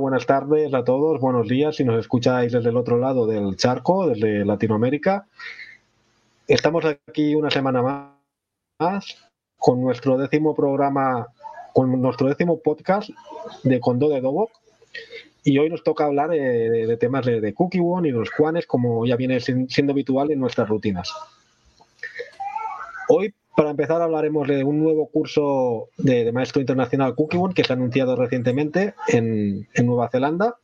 buenas tardes a todos, buenos días si nos escucháis desde el otro lado del charco, desde Latinoamérica. Estamos aquí una semana más con nuestro décimo programa, con nuestro décimo podcast de Condo de Dobo. Y hoy nos toca hablar eh, de, temas de, de Cookie One y los Juanes, como ya viene siendo habitual en nuestras rutinas. Hoy para empezar, hablaremos de un nuevo curso de, maestro internacional One que se ha anunciado recientemente en, Nueva Zelanda.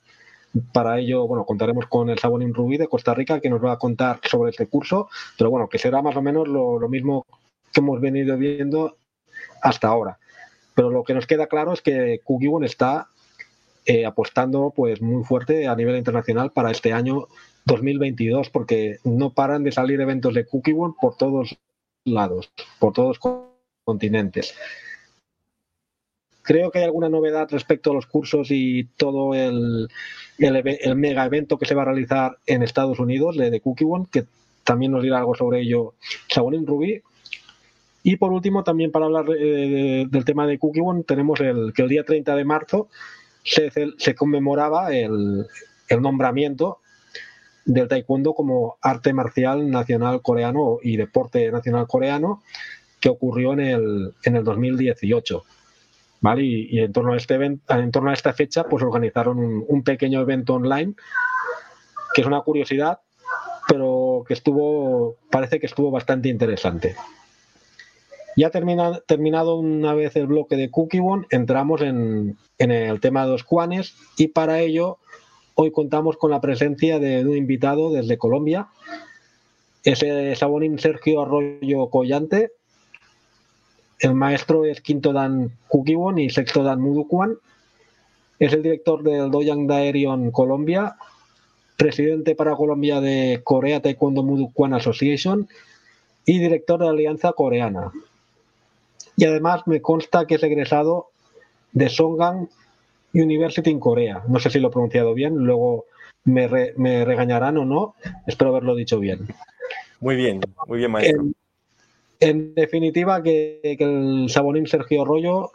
Para ello, bueno, contaremos con el Sabonín Rubí de Costa Rica, que nos va a contar sobre este curso, pero bueno, que será más o menos lo, mismo que hemos venido viendo hasta ahora. Pero lo que nos queda claro es que One está eh, apostando pues muy fuerte a nivel internacional para este año 2022, porque no paran de salir eventos de One por todos lados, por todos los continentes. Creo que hay alguna novedad respecto a los cursos y todo el, el, mega evento que se va a realizar en Estados Unidos, de, de One, que también nos dirá algo sobre ello Sabonin Rubí. Y por último, también para hablar eh, del tema de One, tenemos el, que el día 30 de marzo se, se conmemoraba el, el nombramiento del taekwondo como arte marcial nacional coreano y deporte nacional coreano que ocurrió en el, en el 2018. ¿Vale? Y, en, torno a este en torno a esta fecha, pues organizaron un, pequeño evento online, que es una curiosidad, pero que estuvo, parece que estuvo bastante interesante. Ya termina, terminado una vez el bloque de Cookie One, entramos en, en el tema de los cuanes y para ello Hoy contamos con la presencia de un invitado desde Colombia. Es el Sabonín Sergio Arroyo Collante. El maestro es quinto Dan Kukiwon y sexto Dan Mudukuan. Es el director del Doyang Daerion Colombia, presidente para Colombia de Corea Taekwondo Mudukuan Association y director de la Alianza Coreana. Y además me consta que es egresado de Songang University en Corea. No sé si lo he pronunciado bien, luego me, regañarán o no. Espero haberlo dicho bien. Muy bien, muy bien, maestro. En, definitiva, que, el Sabonín Sergio Rollo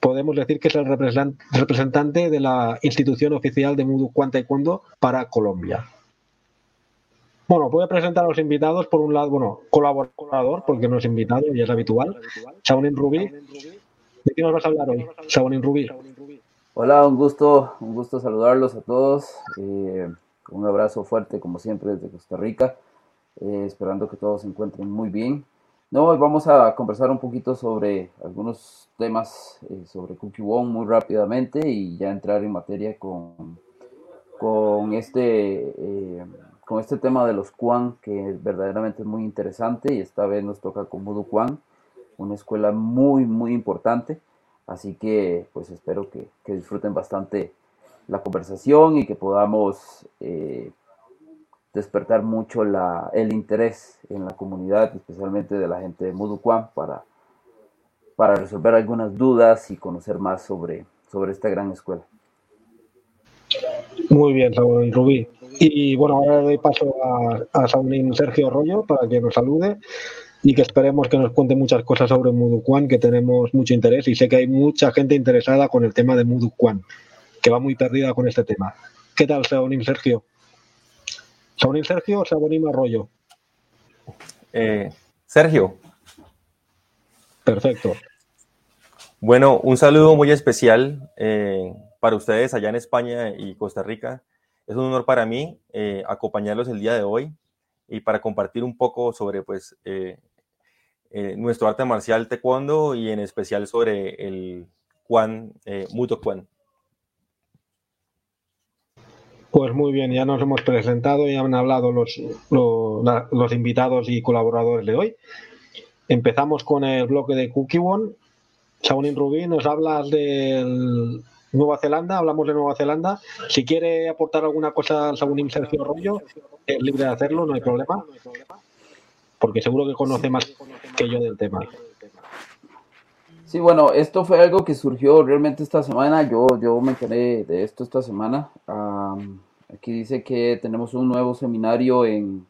podemos decir que es el representante de la institución oficial de Mudu Taekwondo para Colombia. Bueno, voy a presentar a los invitados. Por un lado, bueno, colaborador, porque no es invitado, y es habitual. Sabonín Rubí. ¿De qué nos vas a hablar hoy, Sabonín Rubí? Hola, un gusto, un gusto saludarlos a todos. Eh, un abrazo fuerte, como siempre, desde Costa Rica. Eh, esperando que todos se encuentren muy bien. No, hoy vamos a conversar un poquito sobre algunos temas eh, sobre Cookie One muy rápidamente y ya entrar en materia con, con, este, con este tema de los Quan, que verdaderamente es muy interesante y esta vez nos toca con Voodoo Quan, una escuela muy, muy importante. Así que pues espero que, disfruten bastante la conversación y que podamos eh, despertar mucho el interés en la comunidad, especialmente de la gente de Muducuan, para, para resolver algunas dudas y conocer más sobre, sobre esta gran escuela. Muy bien, Saúl Rubí. Y bueno, ahora doy paso a, a Sergio Arroyo para que nos salude y que esperemos que nos cuente muchas cosas sobre Muduquan, que tenemos mucho interés y sé que hay mucha gente interesada con el tema de Muduquan, que va muy perdida con este tema. ¿Qué tal, Sabonín Sergio? ¿Sabonín Sergio o Sabonín Arroyo? Eh, Sergio. Perfecto. Bueno, un saludo muy especial eh, para ustedes allá en España y Costa Rica. Es un honor para mí eh, acompañarlos el día de hoy y para compartir un poco sobre pues, eh, nuestro arte marcial taekwondo y en especial sobre el Kwan, eh, Muto Kwan. Pues muy bien, ya nos hemos presentado y han hablado los, los, invitados y colaboradores de hoy. Empezamos con el bloque de Kukiwon. Shaonin Rubí, nos hablas de Nueva Zelanda, hablamos de Nueva Zelanda. Si quiere aportar alguna cosa al Shaonin Sergio Rollo, es libre de hacerlo, no hay problema porque seguro que conoce más que yo del tema. Sí, bueno, esto fue algo que surgió realmente esta semana. Yo, yo me enteré de esto esta semana. aquí dice que tenemos un nuevo seminario en,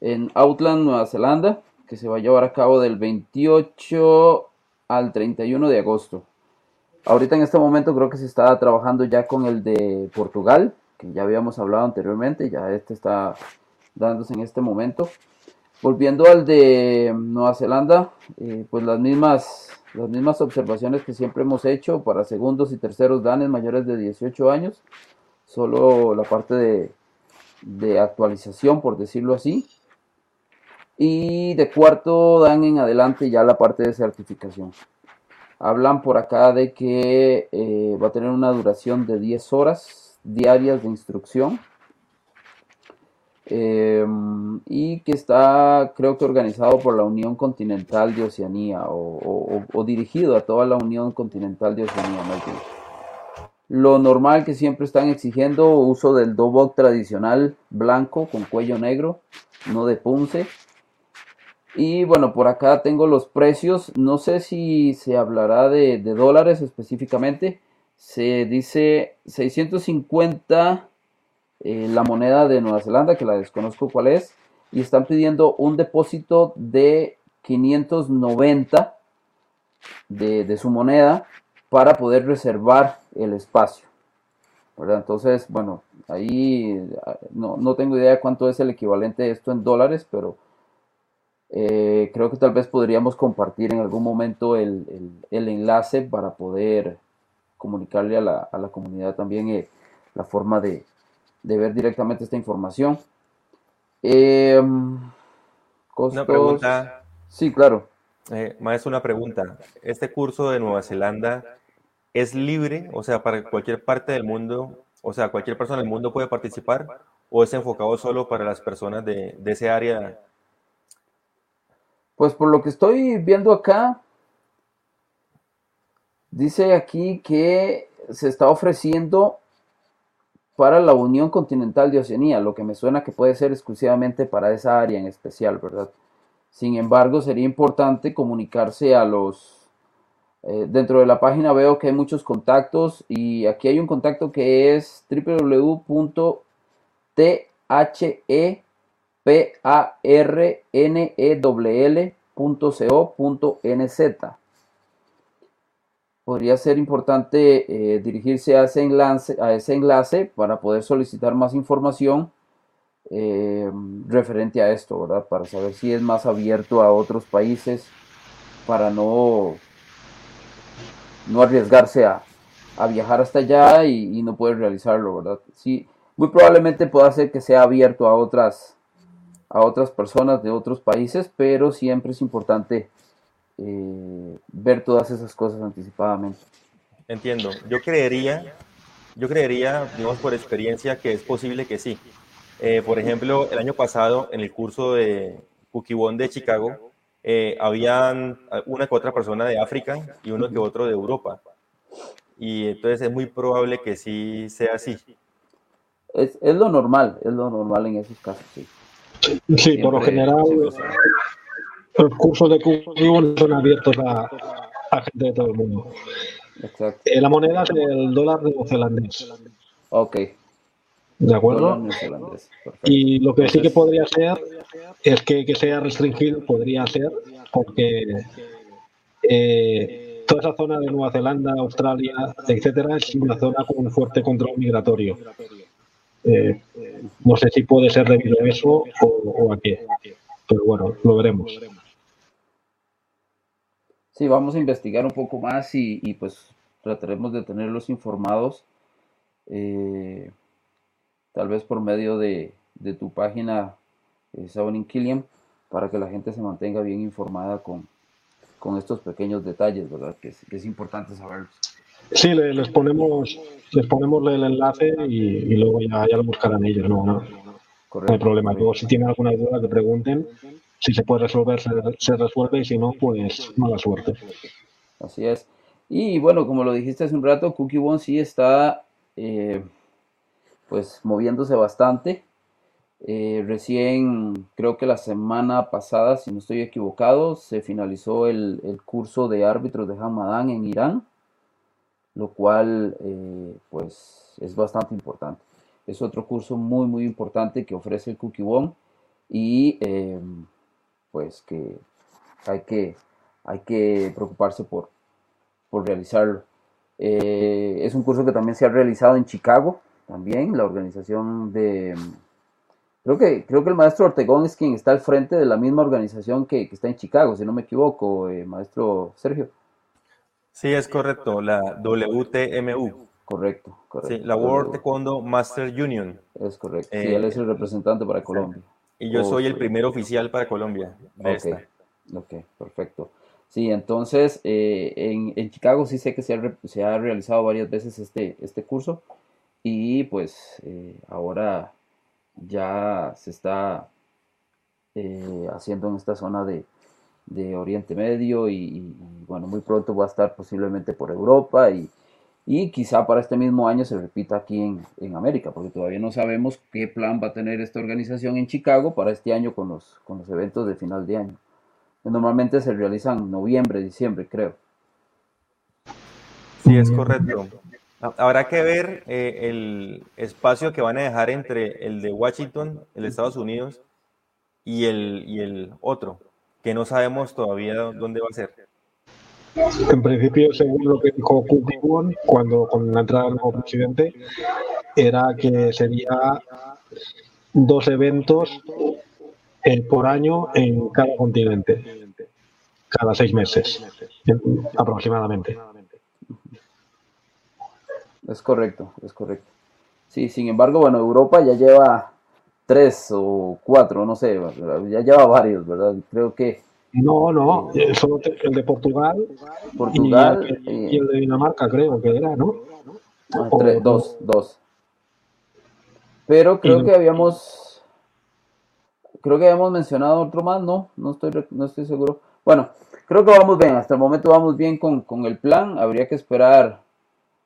en Outland, Nueva Zelanda, que se va a llevar a cabo del 28 al 31 de agosto. Ahorita en este momento creo que se está trabajando ya con el de Portugal, que ya habíamos hablado anteriormente, ya este está dándose en este momento. Volviendo al de Nueva Zelanda, eh, pues las mismas, las mismas observaciones que siempre hemos hecho para segundos y terceros danes mayores de 18 años, solo la parte de, de actualización, por decirlo así. Y de cuarto dan en adelante ya la parte de certificación. Hablan por acá de que eh, va a tener una duración de 10 horas diarias de instrucción Em, y que está, creo que organizado por la Unión Continental de Oceanía o, dirigido a toda la Unión Continental de Oceanía. Lo normal que siempre están exigiendo uso del dobok tradicional blanco con cuello negro, no de punce. Y bueno, por acá tengo los precios. No sé si se hablará de, de dólares específicamente. Se dice 650 eh, la moneda de Nueva Zelanda, que la desconozco cuál es, y están pidiendo un depósito de 590 de, su moneda para poder reservar el espacio. Entonces, bueno, ahí no, tengo idea cuánto es el equivalente de esto en dólares, pero eh, creo que tal vez podríamos compartir en algún momento el, enlace para poder comunicarle a la, comunidad también eh, la forma de, de ver directamente esta información. Em, una pregunta. Sí, claro. Eh, más una pregunta. ¿Este curso de Nueva Zelanda es libre? O sea, para cualquier parte del mundo, o sea, cualquier persona del mundo puede participar o es enfocado solo para las personas de, de ese área? Pues por lo que estoy viendo acá, dice aquí que se está ofreciendo para la Unión Continental de Oceanía, lo que me suena que puede ser exclusivamente para esa área en especial, ¿verdad? Sin embargo, sería importante comunicarse a los... Eh, dentro de la página veo que hay muchos contactos y aquí hay un contacto que es www.theparnewl.co.nz podría ser importante eh, dirigirse a ese, enlace, a ese enlace para poder solicitar más información eh, referente a esto, ¿verdad? Para saber si es más abierto a otros países, para no, no arriesgarse a, viajar hasta allá y, no poder realizarlo, ¿verdad? Sí, muy probablemente pueda ser que sea abierto a otras, a otras personas de otros países, pero siempre es importante eh, ver todas esas cosas anticipadamente. Entiendo. Yo creería, yo creería, digamos por experiencia, que es posible que sí. Eh, por ejemplo, el año pasado en el curso de Kukibon de Chicago, eh, habían una que otra persona de África y uno que otro de Europa. Y entonces es muy probable que sí sea así. Es, es lo normal, es lo normal en esos casos, sí. Sí, por lo general, los cursos de Google son abiertos a, gente de todo el mundo. Exacto. Eh, la moneda es el dólar neozelandés. Ok. ¿De acuerdo? Y lo que sí que podría ser es que, que sea restringido, podría ser, porque eh, toda esa zona de Nueva Zelanda, Australia, etcétera, es una zona con un fuerte control migratorio. Eh, no sé si puede ser debido a eso o, a qué, pero bueno, lo veremos. Sí, vamos a investigar un poco más y, pues trataremos de tenerlos informados, eh, tal vez por medio de, tu página eh, Killian, Killiam, para que la gente se mantenga bien informada con, estos pequeños detalles, ¿verdad? Que es, importante saberlos. Sí, les, ponemos, les ponemos el enlace y, luego ya, ya, lo buscarán ellos, no, no, hay problema. Luego, si tienen alguna duda, que pregunten si se puede resolver, se, resuelve y si no, pues mala suerte. Así es. Y bueno, como lo dijiste hace un rato, Cookie One sí está eh, pues moviéndose bastante. Eh, recién, creo que la semana pasada, si no estoy equivocado, se finalizó el, curso de árbitros de Hamadan en Irán, lo cual eh, pues es bastante importante. Es otro curso muy muy importante que ofrece el Cookie One y pues que hay que, hay que preocuparse por, por realizarlo. Eh, es un curso que también se ha realizado en Chicago, también, la organización de... Creo que, creo que el maestro Ortegón es quien está al frente de la misma organización que, está en Chicago, si no me equivoco, eh, maestro Sergio. Sí, es correcto, la WTMU. Correcto, correcto. Sí, la World Taekwondo Master Union. Es correcto. sí, él es el representante para Colombia. Y yo soy el primer oficial para Colombia. ok, perfecto. Sí, entonces eh, en, Chicago sí sé que se ha, realizado varias veces este, este curso y pues eh, ahora ya se está eh, haciendo en esta zona de, Oriente Medio y, bueno, muy pronto va a estar posiblemente por Europa y, quizá para este mismo año se repita aquí en, en, América, porque todavía no sabemos qué plan va a tener esta organización en Chicago para este año con los, con los eventos de final de año. Normalmente se realizan en noviembre, diciembre, creo. Sí, es correcto. Habrá que ver eh, el espacio que van a dejar entre el de Washington, el de Estados Unidos, y el, y el otro, que no sabemos todavía dónde va a ser. En principio, según lo que dijo Kukiwon, cuando con la entrada del nuevo presidente, era que sería dos eventos eh, por año en cada continente, cada seis meses aproximadamente. Es correcto, es correcto. Sí, sin embargo, bueno, Europa ya lleva tres o cuatro, no sé, ya lleva varios, ¿verdad? Creo que... No, no, eh, solo el de Portugal, Portugal y el, de Dinamarca, creo que era, ¿no? Ah, dos, dos. Pero creo que habíamos creo que habíamos mencionado otro más, no, no estoy, no estoy seguro. Bueno, creo que vamos bien, hasta el momento vamos bien con, el plan, habría que esperar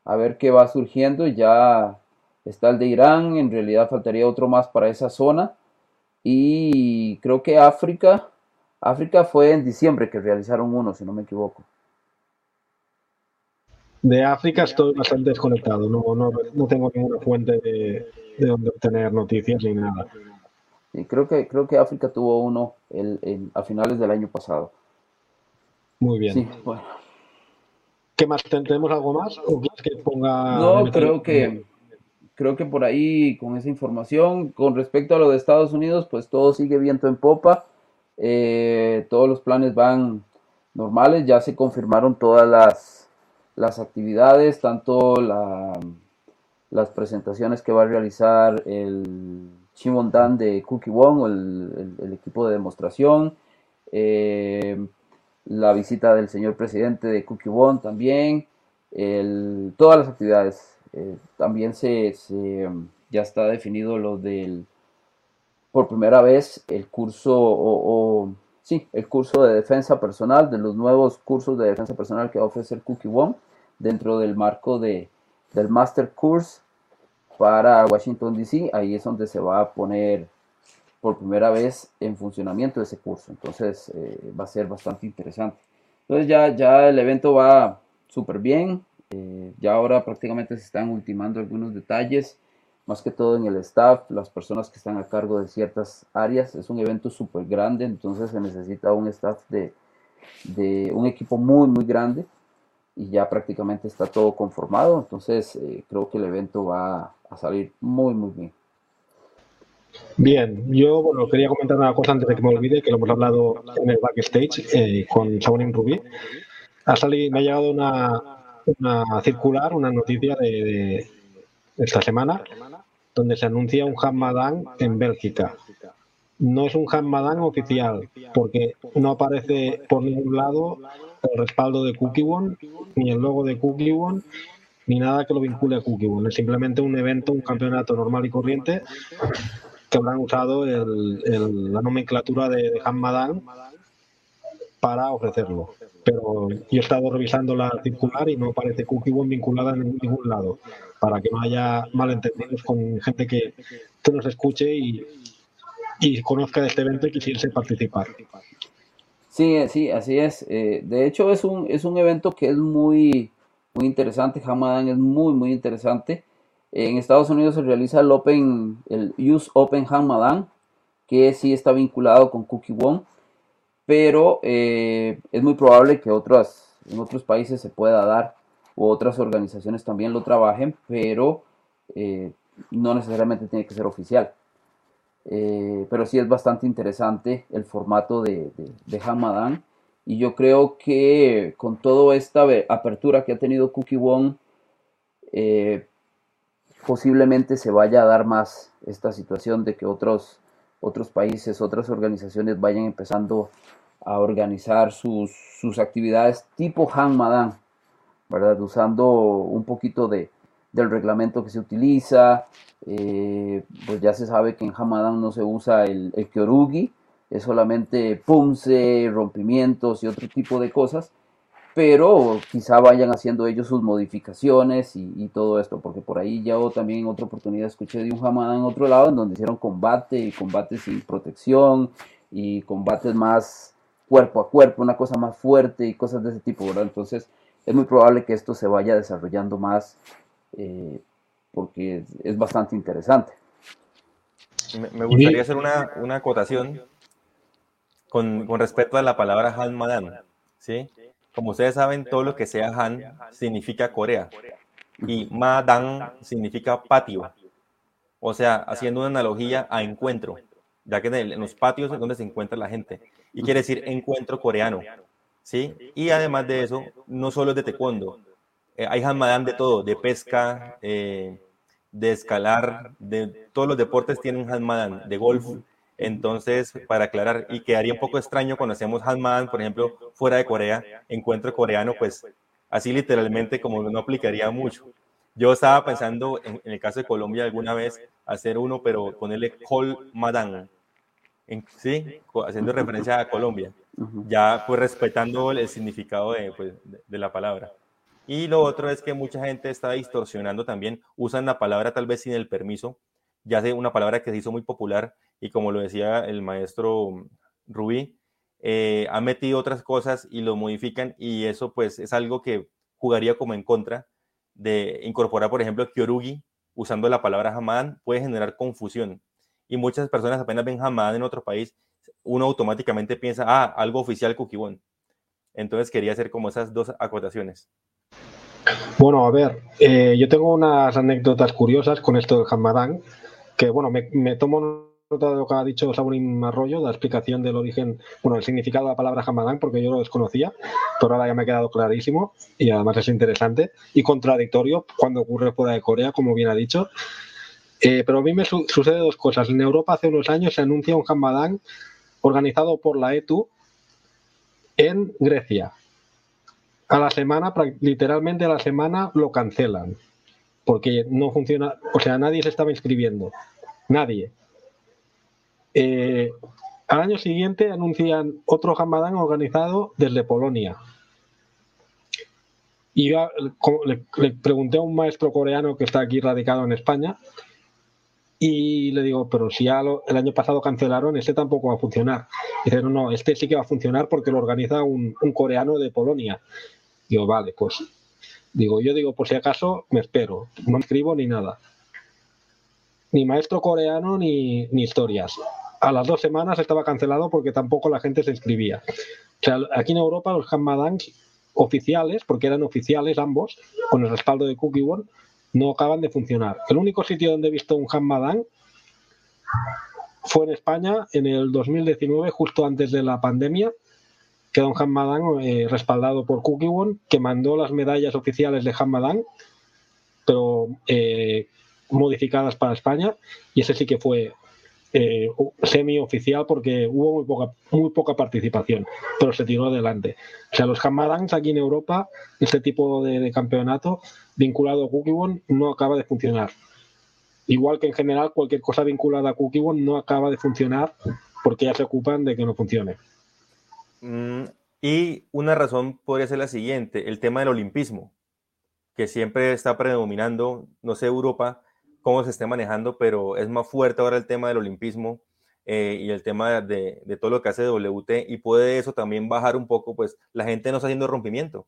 a ver qué va surgiendo, ya está el de Irán, en realidad faltaría otro más para esa zona, y creo que África, África fue en diciembre que realizaron uno, si no me equivoco. De África estoy bastante desconectado, no, no, tengo ninguna fuente de, de donde obtener noticias ni nada creo que, creo que África tuvo uno el, a finales del año pasado. Muy bien. ¿Qué más? ¿Tenemos algo más? ¿O que ponga.? No, creo que, creo que por ahí con esa información, con respecto a lo de Estados Unidos, pues todo sigue viento en popa. Eh, todos los planes van normales, ya se confirmaron todas las, las actividades, tanto la, las presentaciones que va a realizar el Shimon Dan de Cookie Wong, el, equipo de demostración, eh, la visita del señor presidente de Cookie Wong también, todas las actividades. Eh, también se, ya está definido lo del, por primera vez, el curso o, sí, el curso de defensa personal, de los nuevos cursos de defensa personal que va a ofrecer Cookie Wong dentro del marco de, del Master Course para Washington, D.C. Ahí es donde se va a poner por primera vez en funcionamiento ese curso. Entonces eh, va a ser bastante interesante. Entonces ya, ya el evento va súper bien. Eh, ya ahora prácticamente se están ultimando algunos detalles, más que todo en el staff, las personas que están a cargo de ciertas áreas. Es un evento súper grande, entonces se necesita un staff de, de un equipo muy, muy grande y ya prácticamente está todo conformado. Entonces eh, creo que el evento va a salir muy, muy bien. Bien, yo bueno, quería comentar una cosa antes de que me olvide, que lo hemos hablado en el backstage eh, con Shaolin Rubí. Ha salido, me ha llegado una, una circular, una noticia de, esta semana, donde se anuncia un Hamadan en Bélgica. No es un Hamadan oficial, porque no aparece por ningún lado el respaldo de Cookie One, ni el logo de Cookie One, ni nada que lo vincule a Cookie One. Es simplemente un evento, un campeonato normal y corriente que habrán usado la nomenclatura de, de Han para ofrecerlo. Pero yo he estado revisando la circular y no aparece Cookie One vinculada en ningún lado, para que no haya malentendidos con gente que, nos escuche y, y conozca de este evento y quisiese participar. Sí, sí, así es. Eh, de hecho, es un, es un evento que es muy, muy interesante. Hamadan es muy, muy interesante. En Estados Unidos se realiza el Open, el Use Open Hamadan, que sí está vinculado con Cookie One, pero eh, es muy probable que otras, en otros países se pueda dar u otras organizaciones también lo trabajen, pero eh, no necesariamente tiene que ser oficial. Eh, pero sí es bastante interesante el formato de, de, Hamadan. Y yo creo que con toda esta apertura que ha tenido Cookie eh, posiblemente se vaya a dar más esta situación de que otros, otros países, otras organizaciones vayan empezando a organizar sus, sus actividades tipo Hamadan, ¿verdad? Usando un poquito de, del reglamento que se utiliza. Eh, pues ya se sabe que en Hamadan no se usa el, el Kyorugi, es solamente punce, rompimientos y otro tipo de cosas, pero quizá vayan haciendo ellos sus modificaciones y, todo esto, porque por ahí ya también en otra oportunidad escuché de un Hamadan en otro lado, en donde hicieron combate y combates sin protección y combates más cuerpo a cuerpo, una cosa más fuerte y cosas de ese tipo, ¿verdad? Entonces es muy probable que esto se vaya desarrollando más eh, porque es, bastante interesante. Me, gustaría hacer una, una acotación con, con, respecto a la palabra Han Madan. ¿sí? Como ustedes saben, todo lo que sea Han significa Corea y Madan significa patio. O sea, haciendo una analogía a encuentro, ya que en, los patios es donde se encuentra la gente. Y quiere decir encuentro coreano. ¿sí? Y además de eso, no solo es de taekwondo, eh, hay Hamadan de todo, de pesca, eh, de escalar, de todos los deportes tienen Hamadan, de golf. Entonces, para aclarar, y quedaría un poco extraño cuando hacemos Hamadan, por ejemplo, fuera de Corea, encuentro coreano, pues así literalmente como no aplicaría mucho. Yo estaba pensando en, el caso de Colombia alguna vez hacer uno, pero ponerle Kol Madan, ¿sí? Haciendo referencia a Colombia, ya pues respetando el significado de, pues, de la palabra. Y lo otro es que mucha gente está distorsionando también, usan la palabra tal vez sin el permiso, ya sé una palabra que se hizo muy popular y como lo decía el maestro Rubí, eh, metido otras cosas y lo modifican y eso pues es algo que jugaría como en contra de incorporar, por ejemplo, Kyorugi usando la palabra Hamadan puede generar confusión y muchas personas apenas ven Hamadan en otro país, uno automáticamente piensa, ah, algo oficial Kukibon. Entonces quería hacer como esas dos acotaciones. Bueno, a ver, eh, yo tengo unas anécdotas curiosas con esto del Hamadán, que bueno, me, tomo nota de lo que ha dicho Saburín Arroyo, la explicación del origen, bueno, el significado de la palabra Hamadán, porque yo lo desconocía, pero ahora ya me ha quedado clarísimo y además es interesante y contradictorio cuando ocurre fuera de Corea, como bien ha dicho. Eh, pero a mí me sucede dos cosas. En Europa hace unos años se anuncia un Hamadán organizado por la ETU en Grecia a la semana, literalmente a la semana lo cancelan. Porque no funciona, o sea, nadie se estaba inscribiendo. Nadie. Eh, al año siguiente anuncian otro Hamadán organizado desde Polonia. Y le, le, pregunté a un maestro coreano que está aquí radicado en España y le digo, pero si ya el año pasado cancelaron, este tampoco va a funcionar. dice, no, no, este sí que va a funcionar porque lo organiza un, coreano de Polonia. Digo, vale, pues digo, yo digo, por si acaso me espero, no escribo ni nada. Ni maestro coreano ni historias. A las dos semanas estaba cancelado porque tampoco la gente se inscribía. O sea, aquí en Europa los Hamadangs oficiales, porque eran oficiales ambos, con el respaldo de Cookie One, no acaban de funcionar. El único sitio donde he visto un Hamadan fue en España en el 2019, justo antes de la pandemia, que Don Hamadan, eh, respaldado por Cookie One, que mandó las medallas oficiales de Hamadan, pero eh, modificadas para España, y ese sí que fue eh, semi-oficial porque hubo muy poca, muy poca participación, pero se tiró adelante. O sea, los Hamadans aquí en Europa, este tipo de, campeonato vinculado a Cookie One no acaba de funcionar. Igual que en general cualquier cosa vinculada a Cookie One no acaba de funcionar porque ya se ocupan de que no funcione. Mm, y una razón podría ser la siguiente, el tema del olimpismo, que siempre está predominando, no sé Europa cómo se esté manejando, pero es más fuerte ahora el tema del olimpismo eh, y el tema de, todo lo que hace WT y puede eso también bajar un poco, pues la gente no está haciendo rompimiento,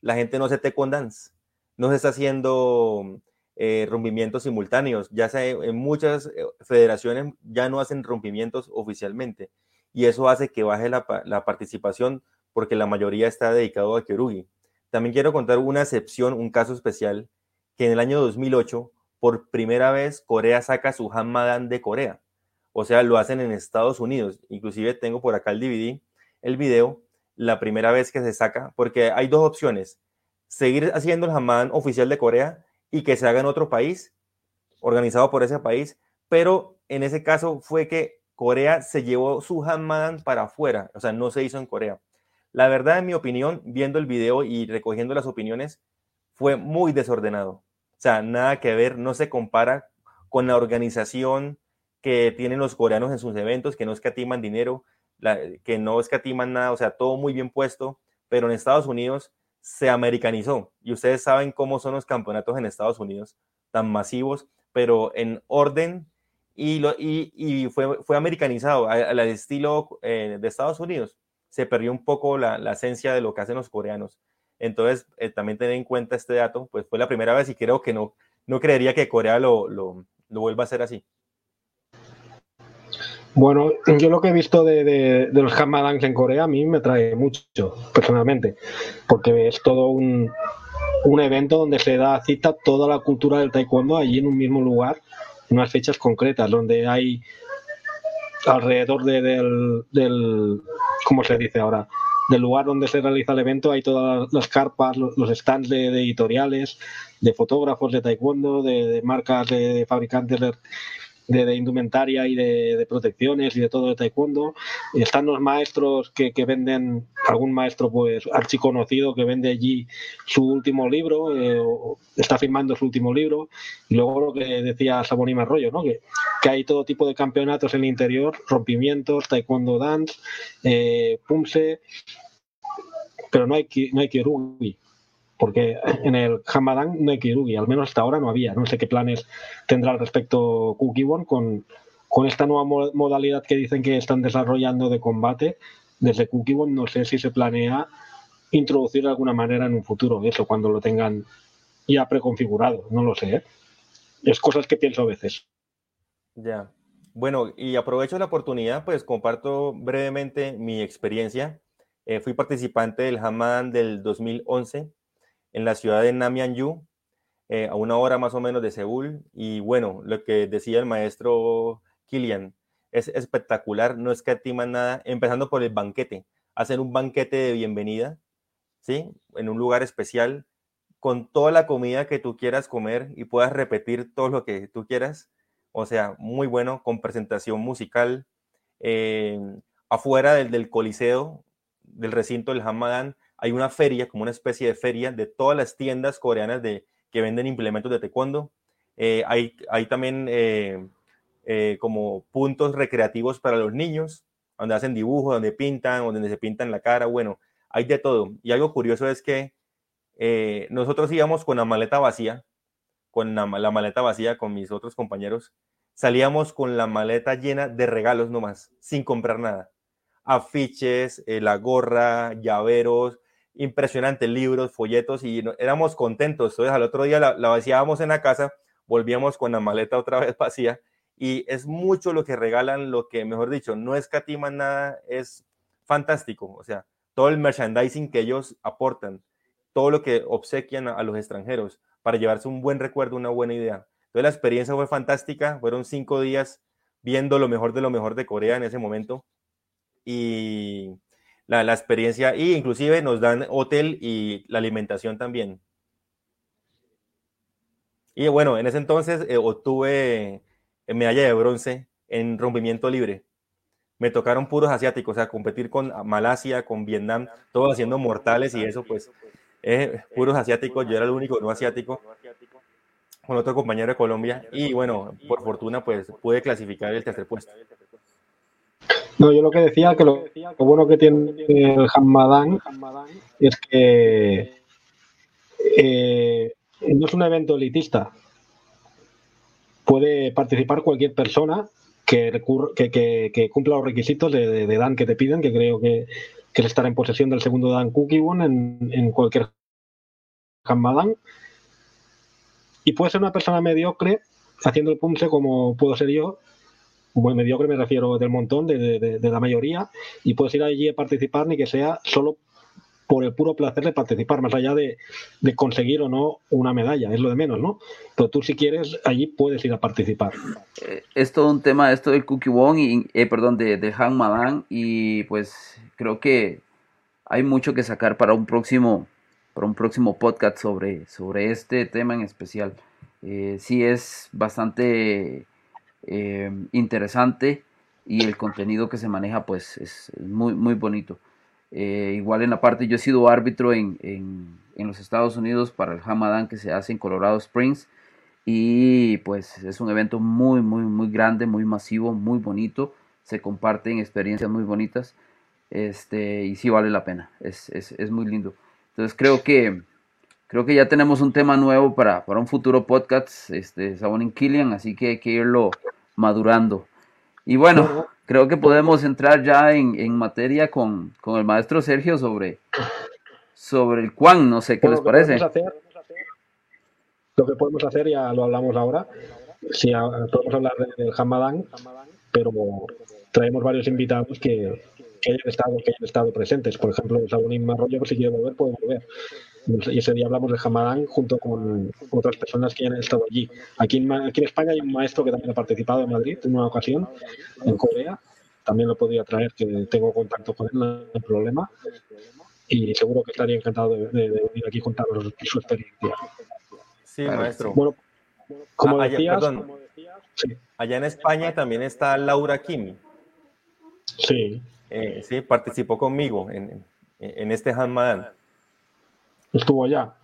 la gente no hace con dance, no se está haciendo eh, rompimientos simultáneos, ya sea en muchas eh, federaciones ya no hacen rompimientos oficialmente y eso hace que baje la, participación porque la mayoría está dedicado a Kyorugi. también quiero contar una excepción, un caso especial, que en el año 2008, por primera vez, Corea saca su Hamadan de Corea. O sea, lo hacen en Estados Unidos. Inclusive tengo por acá el DVD, el video, la primera vez que se saca, porque hay dos opciones. Seguir haciendo el Hamadan oficial de Corea y que se haga en otro país, organizado por ese país, pero en ese caso fue que Corea se llevó su Hamadan para afuera, o sea, no se hizo en Corea. La verdad, en mi opinión, viendo el video y recogiendo las opiniones, fue muy desordenado. Sea, nada que ver, no se compara con la organización que tienen los coreanos en sus eventos, que no escatiman dinero, que no escatiman nada, o sea, todo muy bien puesto, pero en Estados Unidos se americanizó. Y ustedes saben cómo son los campeonatos en Estados Unidos, tan masivos, pero en orden y, lo, y, fue, fue americanizado al estilo eh, de Estados Unidos. Se perdió un poco la, esencia de lo que hacen los coreanos. Entonces, eh, también tener en cuenta este dato, pues fue la primera vez y creo que no, no creería que Corea lo, lo, lo vuelva a hacer así. Bueno, yo lo que he visto de, de, los Hamadans en Corea a mí me trae mucho, personalmente, porque es todo un, un evento donde se da cita toda la cultura del taekwondo allí en un mismo lugar, unas fechas concretas, donde hay alrededor de, del, del, ¿cómo se dice ahora? Del lugar donde se realiza el evento hay todas las carpas, los stands de, de editoriales, de fotógrafos de taekwondo, de, de marcas de fabricantes de, indumentaria y de, protecciones y de todo de taekwondo. Están los maestros que, venden, algún maestro pues archiconocido que vende allí su último libro, eh, está firmando su último libro. Y luego lo que decía Saboni Marrollo, ¿no? que, que hay todo tipo de campeonatos en el interior, rompimientos, taekwondo dance, eh, pumse, pero no hay, no hay kirugi porque en el Hamadan no hay Kirugi, al menos hasta ahora no había. No sé qué planes tendrá al respecto Kukiwon con, con esta nueva modalidad que dicen que están desarrollando de combate desde Kukiwon. No sé si se planea introducir de alguna manera en un futuro eso cuando lo tengan ya preconfigurado. No lo sé. ¿eh? Es cosas que pienso a veces. Ya. Bueno, y aprovecho la oportunidad, pues comparto brevemente mi experiencia. Eh, fui participante del Hamadan del 2011 en la ciudad de Namyangyu, eh, a una hora más o menos de Seúl. Y bueno, lo que decía el maestro Kilian es espectacular, no escatiman nada, empezando por el banquete, hacer un banquete de bienvenida, ¿sí? En un lugar especial, con toda la comida que tú quieras comer y puedas repetir todo lo que tú quieras. O sea, muy bueno, con presentación musical. Eh, afuera del, del coliseo, del recinto del Hamadan, hay una feria, como una especie de feria de todas las tiendas coreanas de, que venden implementos de taekwondo. Eh, hay, hay, también eh, eh, como puntos recreativos para los niños, donde hacen dibujos, donde pintan, donde se pintan la cara, bueno, hay de todo. Y algo curioso es que nosotros íbamos con la maleta vacía, con la, la, maleta vacía con mis otros compañeros, salíamos con la maleta llena de regalos nomás, sin comprar nada. Afiches, la gorra, llaveros, impresionante, libros, folletos y éramos contentos. Entonces al otro día la, la, vaciábamos en la casa, volvíamos con la maleta otra vez vacía y es mucho lo que regalan, lo que, mejor dicho, no escatiman nada, es fantástico. O sea, todo el merchandising que ellos aportan, todo lo que obsequian a, a los extranjeros para llevarse un buen recuerdo, una buena idea. Entonces la experiencia fue fantástica, fueron cinco días viendo lo mejor de lo mejor de Corea en ese momento y la, la experiencia y inclusive nos dan hotel y la alimentación también. Y bueno, en ese entonces eh, obtuve eh, medalla de bronce en rompimiento libre. Me tocaron puros asiáticos, o sea, competir con Malasia, con Vietnam, todos haciendo mortales y eso, pues, eh, puros asiáticos. Yo era el único no asiático con otro compañero de Colombia. Y bueno, por fortuna, pues pude clasificar el tercer puesto. No, yo lo que decía que lo, bueno que tiene el Hamadan es que eh, no es un evento elitista. Puede participar cualquier persona que, cumpla los requisitos de, Dan que te piden, que creo que, que estar en posesión del segundo Dan Cookie One en, en cualquier Hamadan. Y puede ser una persona mediocre haciendo el punce como puedo ser yo, buen mediocre me refiero del montón, de, de, de, la mayoría, y puedes ir allí a participar ni que sea solo por el puro placer de participar, más allá de, conseguir o no una medalla, es lo de menos, ¿no? Pero tú si quieres, allí puedes ir a participar. Eh, es todo un tema, esto del Cookie Wong, y, eh, perdón, de, de Han Madan, y pues creo que hay mucho que sacar para un próximo, para un próximo podcast sobre, sobre este tema en especial. Eh, sí es bastante interesante y el contenido que se maneja pues es muy, muy bonito. Eh, igual en la parte, yo he sido árbitro en, en, en, los Estados Unidos para el Hamadan que se hace en Colorado Springs y pues es un evento muy, muy, muy grande, muy masivo, muy bonito. Se comparten experiencias muy bonitas este, y sí vale la pena, es, es, es muy lindo. Entonces creo que, creo que ya tenemos un tema nuevo para, para un futuro podcast, este, Sabonin Killian, así que hay que irlo madurando. Y bueno, creo que podemos entrar ya en, materia con, el maestro Sergio sobre, sobre el Juan, no sé qué les parece. lo que podemos hacer, ya lo hablamos ahora, si podemos hablar del Hamadán, pero traemos varios invitados que, hayan estado, que hayan estado presentes. Por ejemplo, Sabonín Marrollo, si quiere volver, puede volver y ese día hablamos de Hamadán junto con otras personas que han estado allí. Aquí en, aquí en España hay un maestro que también ha participado en Madrid en una ocasión, en Corea. También lo podría traer, que tengo contacto con él, no hay problema. Y seguro que estaría encantado de, venir aquí a contarnos su experiencia. Sí, maestro. Bueno, como ah, decías, perdón, allá en España también está Laura Kimi. Sí. Eh, sí, participó conmigo en, en este Hamadán estuvo allá.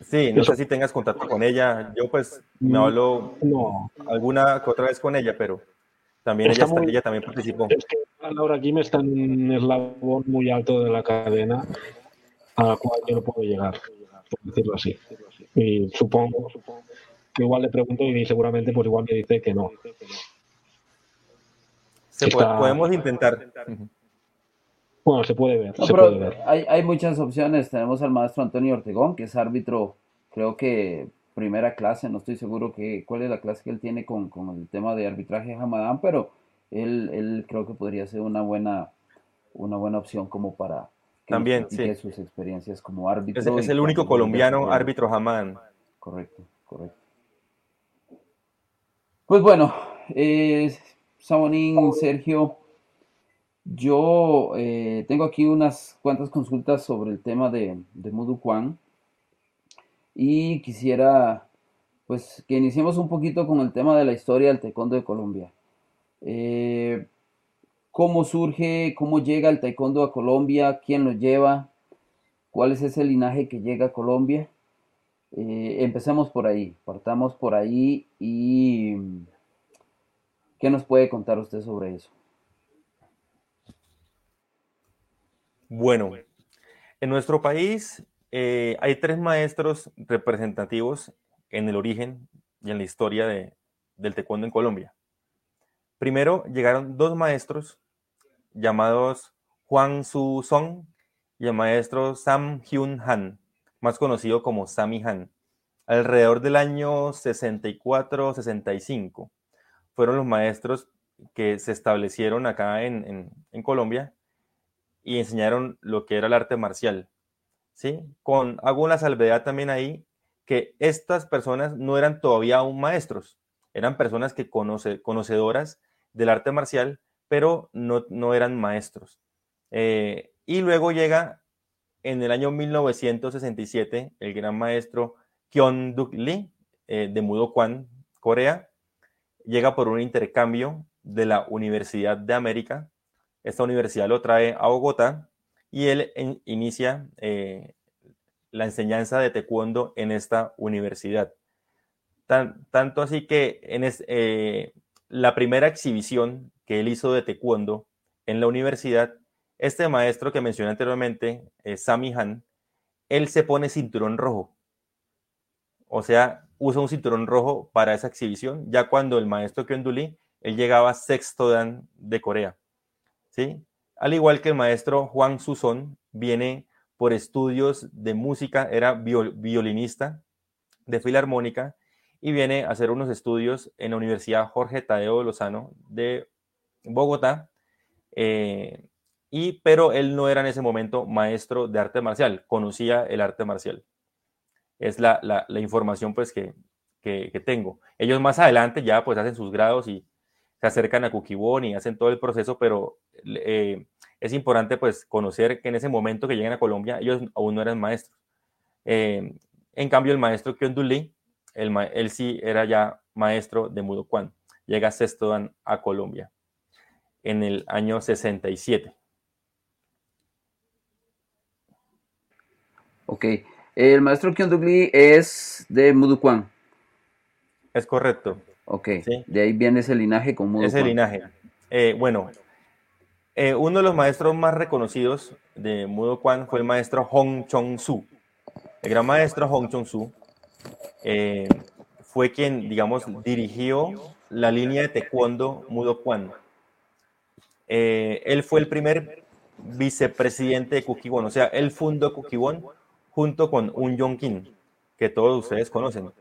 Sí, no sé si tengas contacto con ella. Yo pues me hablo alguna que otra vez con ella, pero también ella, ella, también participó. Es que Laura me está en un eslabón muy alto de la cadena a la cual yo no puedo llegar, por decirlo así. Y supongo que igual le pregunto y seguramente pues igual me dice que no. Se podemos intentar. Bueno, se puede ver. Hay, muchas opciones. Tenemos al maestro Antonio Ortegón, que es árbitro, creo que primera clase, no estoy seguro que, cuál es la clase que él tiene con, el tema de arbitraje Hamadán, pero él, él, creo que podría ser una buena, una buena opción como para que También, sí. sus experiencias como árbitro. Es, el único colombiano árbitro Hamadán. Correcto, correcto. Pues bueno, eh, Sabonín, Sergio, yo eh, tengo aquí unas cuantas consultas sobre el tema de, de Mudu Kwan y quisiera pues que iniciemos un poquito con el tema de la historia del taekwondo de Colombia. Eh, ¿Cómo surge, cómo llega el taekwondo a Colombia? ¿Quién lo lleva? ¿Cuál es ese linaje que llega a Colombia? Eh, empecemos por ahí, partamos por ahí y ¿qué nos puede contar usted sobre eso? Bueno, en nuestro país eh, hay tres maestros representativos en el origen y en la historia del taekwondo en Colombia. Primero llegaron dos maestros llamados Juan Su Song y el maestro Sam Hyun Han, más conocido como Sammy Han, alrededor del año 64-65. Fueron los maestros que se establecieron acá en Colombia y enseñaron lo que era el arte marcial. ¿sí? Con, hago una salvedad también ahí, que estas personas no eran todavía aún maestros, eran personas que conoce, conocedoras del arte marcial, pero no, no eran maestros. Eh, y luego llega en el año 1967 el gran maestro Kyung Duk Lee eh, de Mudo Kwan, Corea, llega por un intercambio de la Universidad de América esta universidad lo trae a Bogotá y él inicia eh, la enseñanza de taekwondo en esta universidad. tanto así que en eh, la primera exhibición que él hizo de taekwondo en la universidad, este maestro que mencioné anteriormente, eh, Sami Han, él se pone cinturón rojo. O sea, usa un cinturón rojo para esa exhibición, ya cuando el maestro Kyonduli, él llegaba sexto dan de Corea. Al igual que el maestro Juan Susón, viene por estudios de música, era violinista de filarmónica y viene a hacer unos estudios en la Universidad Jorge Tadeo Lozano de Bogotá. Eh, y, pero él no era en ese momento maestro de arte marcial, conocía el arte marcial. Es la, información pues que, que, que, tengo. Ellos más adelante ya pues hacen sus grados y se acercan a Kukibon y hacen todo el proceso, pero eh, es importante pues conocer que en ese momento que llegan a Colombia ellos aún no eran maestros. Eh, en cambio el maestro Kyonduli, él, él sí era ya maestro de Mudo Kwan. Llega sexto dan a Colombia en el año 67. Ok. El maestro Kyondugli es de Mudukwán. Es correcto. Ok. ¿Sí? De ahí viene ese linaje con Mudukwán. Ese linaje. Eh, bueno, eh, uno de los maestros más reconocidos de Mudukwán fue el maestro Hong Chong-su. El gran maestro Hong Chong-su eh, fue quien, digamos, dirigió la línea de taekwondo Mudukwán. Eh, él fue el primer vicepresidente de Kukiwon, o sea, él fundó Kukiwon junto con Un Yong-kin, que todos ustedes conocen.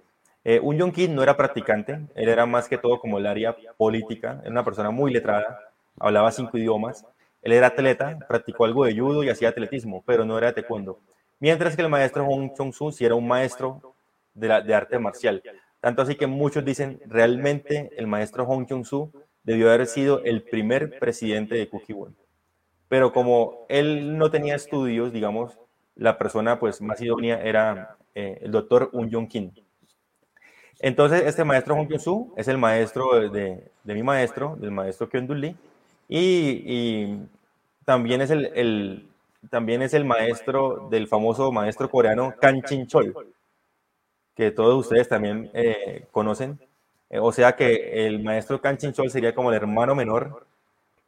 Eh, un Yong-kin no era practicante, él era más que todo como el área política, era una persona muy letrada, hablaba cinco idiomas, él era atleta, practicó algo de judo y hacía atletismo, pero no era taekwondo. Mientras que el maestro Hong Chong-su sí era un maestro de, la, de arte marcial. Tanto así que muchos dicen, realmente el maestro Hong Chong-su debió haber sido el primer presidente de Kukiwon. Pero como él no tenía estudios, digamos, la persona pues más idónea era eh, el doctor Un Yong Kim. Entonces, este maestro Hong Kyung-soo es el maestro de, de, mi maestro, del maestro Kyung Dul Lee, y, y, también, es el, el, también es el maestro del famoso maestro coreano Kan Chin Chol, que todos ustedes también eh, conocen. Eh, o sea que el maestro Kan Chin Chol sería como el hermano menor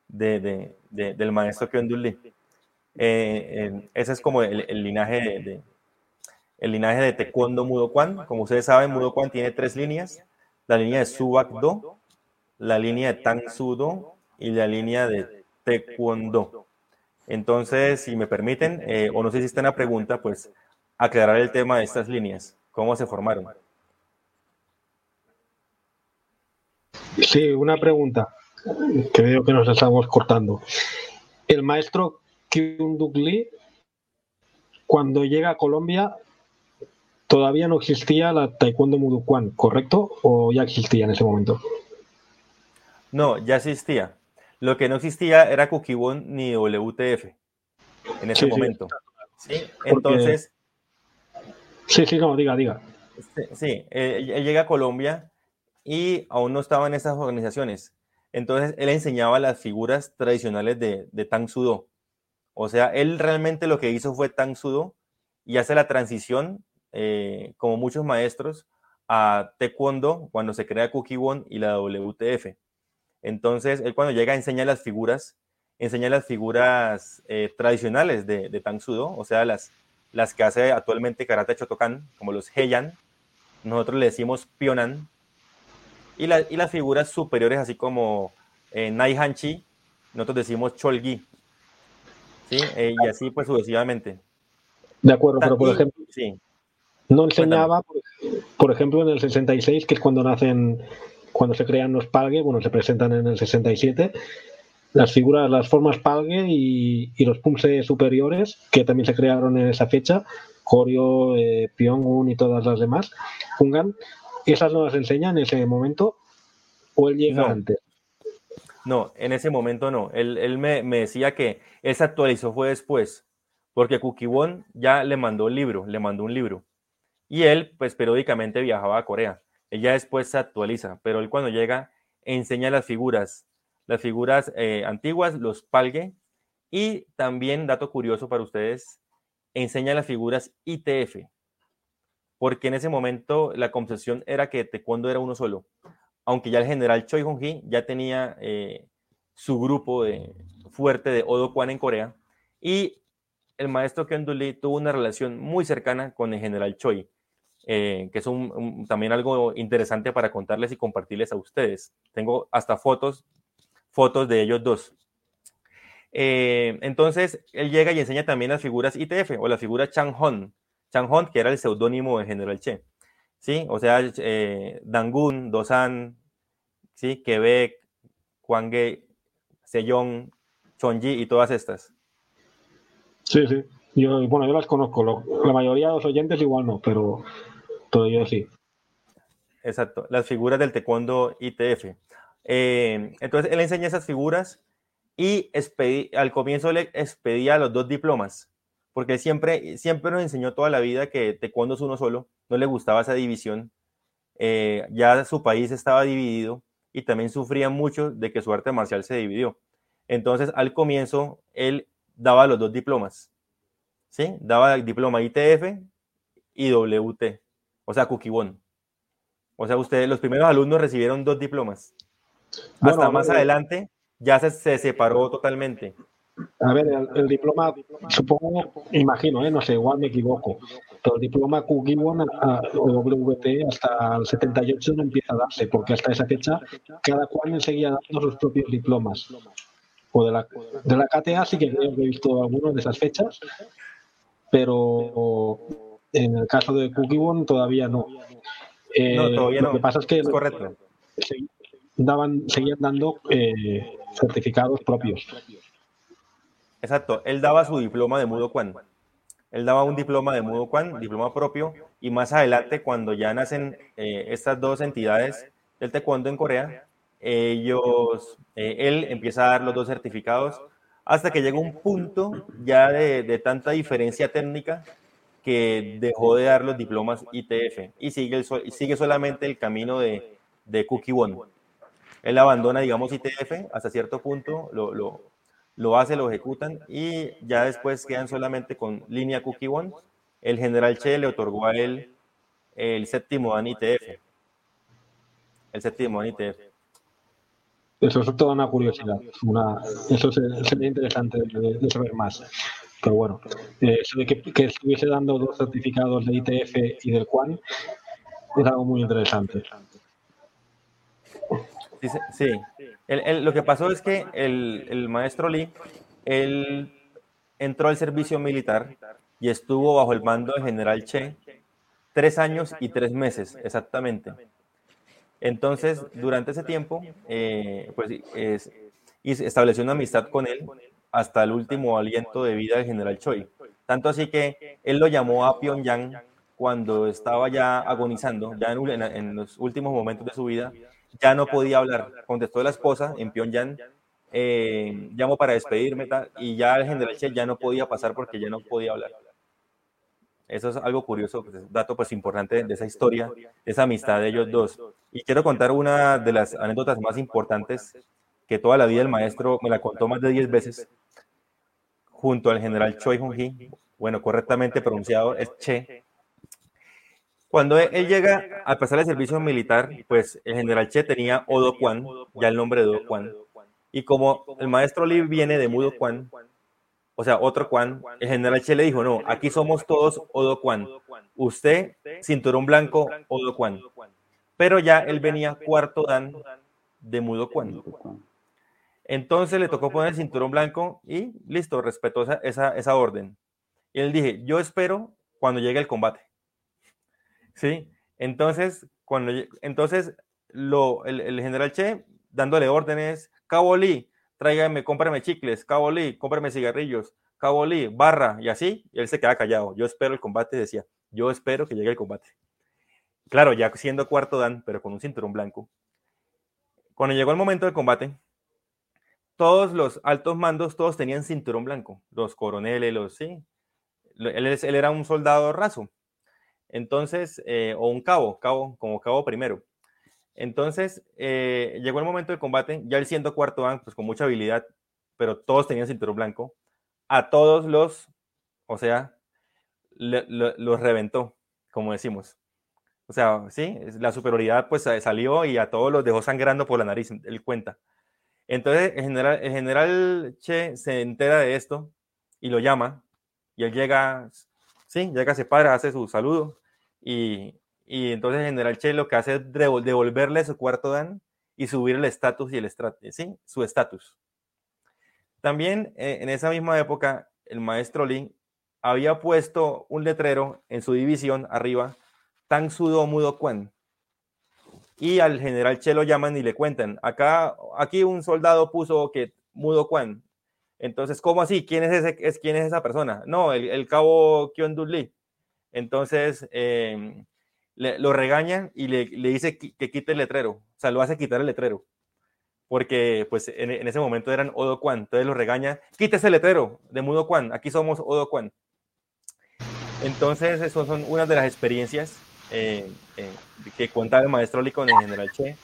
de, de, de, del maestro Kyung Dul Lee. Eh, ese es como el, el linaje de, el linaje de Taekwondo Mudo Kwan. Como ustedes saben, Mudo Kwan tiene tres líneas: la línea de Subak Do, la línea de Tang Sudo y la línea de Taekwondo. Entonces, si me permiten, eh, o no sé si está en la pregunta, pues aclarar el tema de estas líneas, cómo se formaron. Sí, una pregunta que veo que nos estamos cortando. El maestro Kyung Duk Lee, cuando llega a Colombia, todavía no existía la Taekwondo Mudukwán, ¿correcto? ¿O ya existía en ese momento? No, ya existía. Lo que no existía era Kukibon ni WTF en ese sí, momento. Sí, ¿Sí? Entonces. Sí, sí, no, diga, diga. Sí, él, él llega a Colombia y aún no estaba en esas organizaciones. Entonces él enseñaba las figuras tradicionales de, de Tang Sudo. O sea, él realmente lo que hizo fue Tang Sudo y hace la transición, eh, como muchos maestros, a Taekwondo cuando se crea Kukiwon y la WTF. Entonces, él cuando llega enseña las figuras, enseña las figuras eh, tradicionales de, de Tang Sudo, o sea, las, las que hace actualmente Karate Chotokan, como los Heian, nosotros le decimos Pionan, y, la, y las figuras superiores, así como eh, Nai Hanchi, nosotros decimos Cholgi, ¿sí? Eh, y así pues sucesivamente. De acuerdo, pero por ejemplo, sí. No enseñaba, por, por, ejemplo, en el 66, que es cuando nacen, cuando se crean los palgue, bueno, se presentan en el 67, las figuras, las formas palgue y, y los pumse superiores, que también se crearon en esa fecha, Koryo, eh, Pyongun y todas las demás, Kungan, ¿esas no las enseña en ese momento o él llega no. antes? No, en ese momento no. Él, él me, me, decía que él se actualizó fue después, porque Kukibon ya le mandó el libro, le mandó un libro. Y él, pues periódicamente viajaba a Corea. Él ya después se actualiza, pero él cuando llega enseña las figuras, las figuras eh, antiguas, los palgue, y también, dato curioso para ustedes, enseña las figuras ITF, porque en ese momento la concepción era que Taekwondo era uno solo aunque ya el general Choi Hong-hee ya tenía eh, su grupo fuerte de Odo Kwan en Corea, y el maestro Kyung Lee tuvo una relación muy cercana con el general Choi, eh, que es un, también algo interesante para contarles y compartirles a ustedes. Tengo hasta fotos, fotos de ellos dos. Eh, entonces, él llega y enseña también las figuras ITF o la figura Chang Hon, Chang Hon, que era el seudónimo del general Che. ¿sí? O sea, eh, Dangun, Dosan, ¿sí? Quebec, Hwanghae, Sejong, Chonji y todas estas. Sí, sí. Yo, bueno, yo las conozco. la mayoría de los oyentes igual no, pero, yo sí. Exacto, las figuras del taekwondo ITF. Eh, entonces él enseña esas figuras y al comienzo le expedía los dos diplomas, porque siempre, siempre nos enseñó toda la vida que taekwondo es uno solo, no le gustaba esa división. Eh, ya su país estaba dividido y también sufría mucho de que su arte marcial se dividió. Entonces, al comienzo, él daba los dos diplomas. ¿Sí? Daba el diploma ITF y WT, o sea, Kukibon. O sea, ustedes, los primeros alumnos recibieron dos diplomas. Hasta más adelante ya se, se, separó totalmente. A ver, el, diploma, supongo, imagino, ¿eh? no sé, igual me equivoco, pero el diploma Kukibon o WT hasta el 78 no empieza a darse, porque hasta esa fecha cada cual seguía dando sus propios diplomas de la, de la KTA sí que he visto algunos de esas fechas, pero en el caso de Cookie todavía no. Eh, todavía lo que pasa es que correcto. daban, seguían dando eh, certificados propios. Exacto, él daba su diploma de Mudo Kwan. Él daba un diploma de Mudo Kwan, diploma propio, y más adelante, cuando ya nacen eh, estas dos entidades del taekwondo en Corea, ellos, él empieza a dar los dos certificados hasta que llega un punto ya de, tanta diferencia técnica que dejó de dar los diplomas ITF y sigue, sigue solamente el camino de, de Cookie One. Él abandona, digamos, ITF hasta cierto punto, lo, lo, lo, hace, lo ejecutan y ya después quedan solamente con línea Cookie One. El general Che le otorgó a él el séptimo dan ITF. El séptimo dan ITF. Eso es toda una curiosidad. Una, eso sería interesante de, saber más. Pero bueno, eh, eso de que, estuviese dando dos certificados de ITF y del QUAN es algo muy interesante. Sí, lo que pasó es que el, maestro Lee, él entró al servicio militar y estuvo bajo el mando del general Che tres años y tres meses, exactamente. Entonces, durante ese tiempo, eh, pues estableció una amistad con él hasta el último aliento de vida del general Choi. Tanto así que él lo llamó a Pyongyang cuando estaba ya agonizando, ya en, los últimos momentos de su vida, ya no podía hablar. Contestó la esposa en Pyongyang, eh, llamó para despedirme y ya el general Choi ya no podía pasar porque ya no podía hablar. Eso es algo curioso, pues, dato pues importante de esa historia, de esa amistad de ellos dos. Y quiero contar una de las anécdotas más importantes que toda la vida el maestro me la contó más de 10 veces, junto al general Choi Hong-hee, bueno, correctamente pronunciado es Che. Cuando él llega a pasar el servicio militar, pues el general Che tenía Odo Kwan, ya el nombre de Odo Kwan. Y como el maestro Lee viene de Mudo Kwan, o sea, otro Kwan, el general Che le dijo, no, aquí somos todos Odo Kwan. Usted, cinturón blanco, Odo Kwan. Pero ya él venía cuarto dan de Mudo Kwan. Entonces le tocó poner el cinturón blanco y listo, respetó esa, esa, orden. Y él dije, yo espero cuando llegue el combate. ¿Sí? Entonces, cuando, entonces lo, el, general Che dándole órdenes, Cabo Lee, tráigame, cómprame chicles, Cabo Lee, cómprame cigarrillos, Cabo Lee, barra, y así, y él se queda callado. Yo espero el combate, decía, yo espero que llegue el combate. Claro, ya siendo cuarto dan, pero con un cinturón blanco. Cuando llegó el momento del combate, todos los altos mandos, todos tenían cinturón blanco, los coroneles, los, sí, él, él era un soldado raso. Entonces, eh, o un cabo, cabo, como cabo primero. Entonces, eh, llegó el momento del combate, ya él siendo cuarto dan, pues con mucha habilidad, pero todos tenían cinturón blanco. A todos los, o sea, los reventó, como decimos. O sea, sí, la superioridad pues salió y a todos los dejó sangrando por la nariz, él cuenta. Entonces, el general, el general Che se entera de esto y lo llama, y él llega, sí, llega, se para, hace su saludo, y, y entonces el general Che lo que hace es devolverle su cuarto dan y subir el estatus y el ¿sí? su estatus. También eh, en esa misma época, el maestro Lee había puesto un letrero en su división arriba, Tan Sudo Mudo Kwan. Y al general Che lo llaman y le cuentan, acá, aquí un soldado puso que Mudo Kwan. Entonces, ¿cómo así? ¿Quién es, esa persona? No, el, cabo Kyon Lee. Entonces, em, lo regaña y le, dice que, quite el letrero. O sea, lo hace quitar el letrero. Porque, pues, en, ese momento eran Odo Kwan. Entonces lo regaña, quite ese letrero de Mudo Kwan. Aquí somos Odo Kwan. Entonces, esas son unas de las experiencias eh, eh, que cuenta el maestro Lee con el general Che.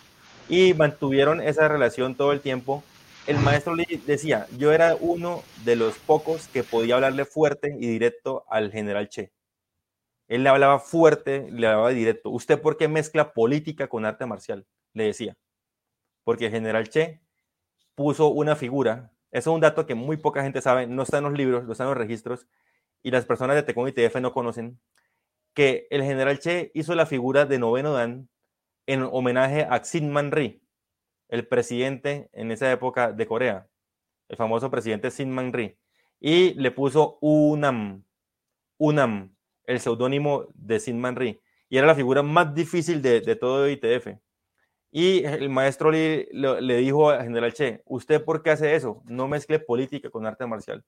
Y mantuvieron esa relación todo el tiempo el maestro Lee decía, yo era uno de los pocos que podía hablarle fuerte y directo al general Che. Él le hablaba fuerte, le hablaba directo. ¿Usted por qué mezcla política con arte marcial? Le decía. Porque el general Che puso una figura. Eso es un dato que muy poca gente sabe, no está en los libros, no está en los registros, y las personas de Tecón y TF no conocen, que el general Che hizo la figura de noveno dan en homenaje a Xin Man Ri el presidente en esa época de Corea, el famoso presidente Sin Man Ri, y le puso Unam, Unam, el seudónimo de Sin Man Ri, y era la figura más difícil de, todo ITF. Y el maestro Lee le dijo al general Che, ¿usted por qué hace eso? No mezcle política con arte marcial.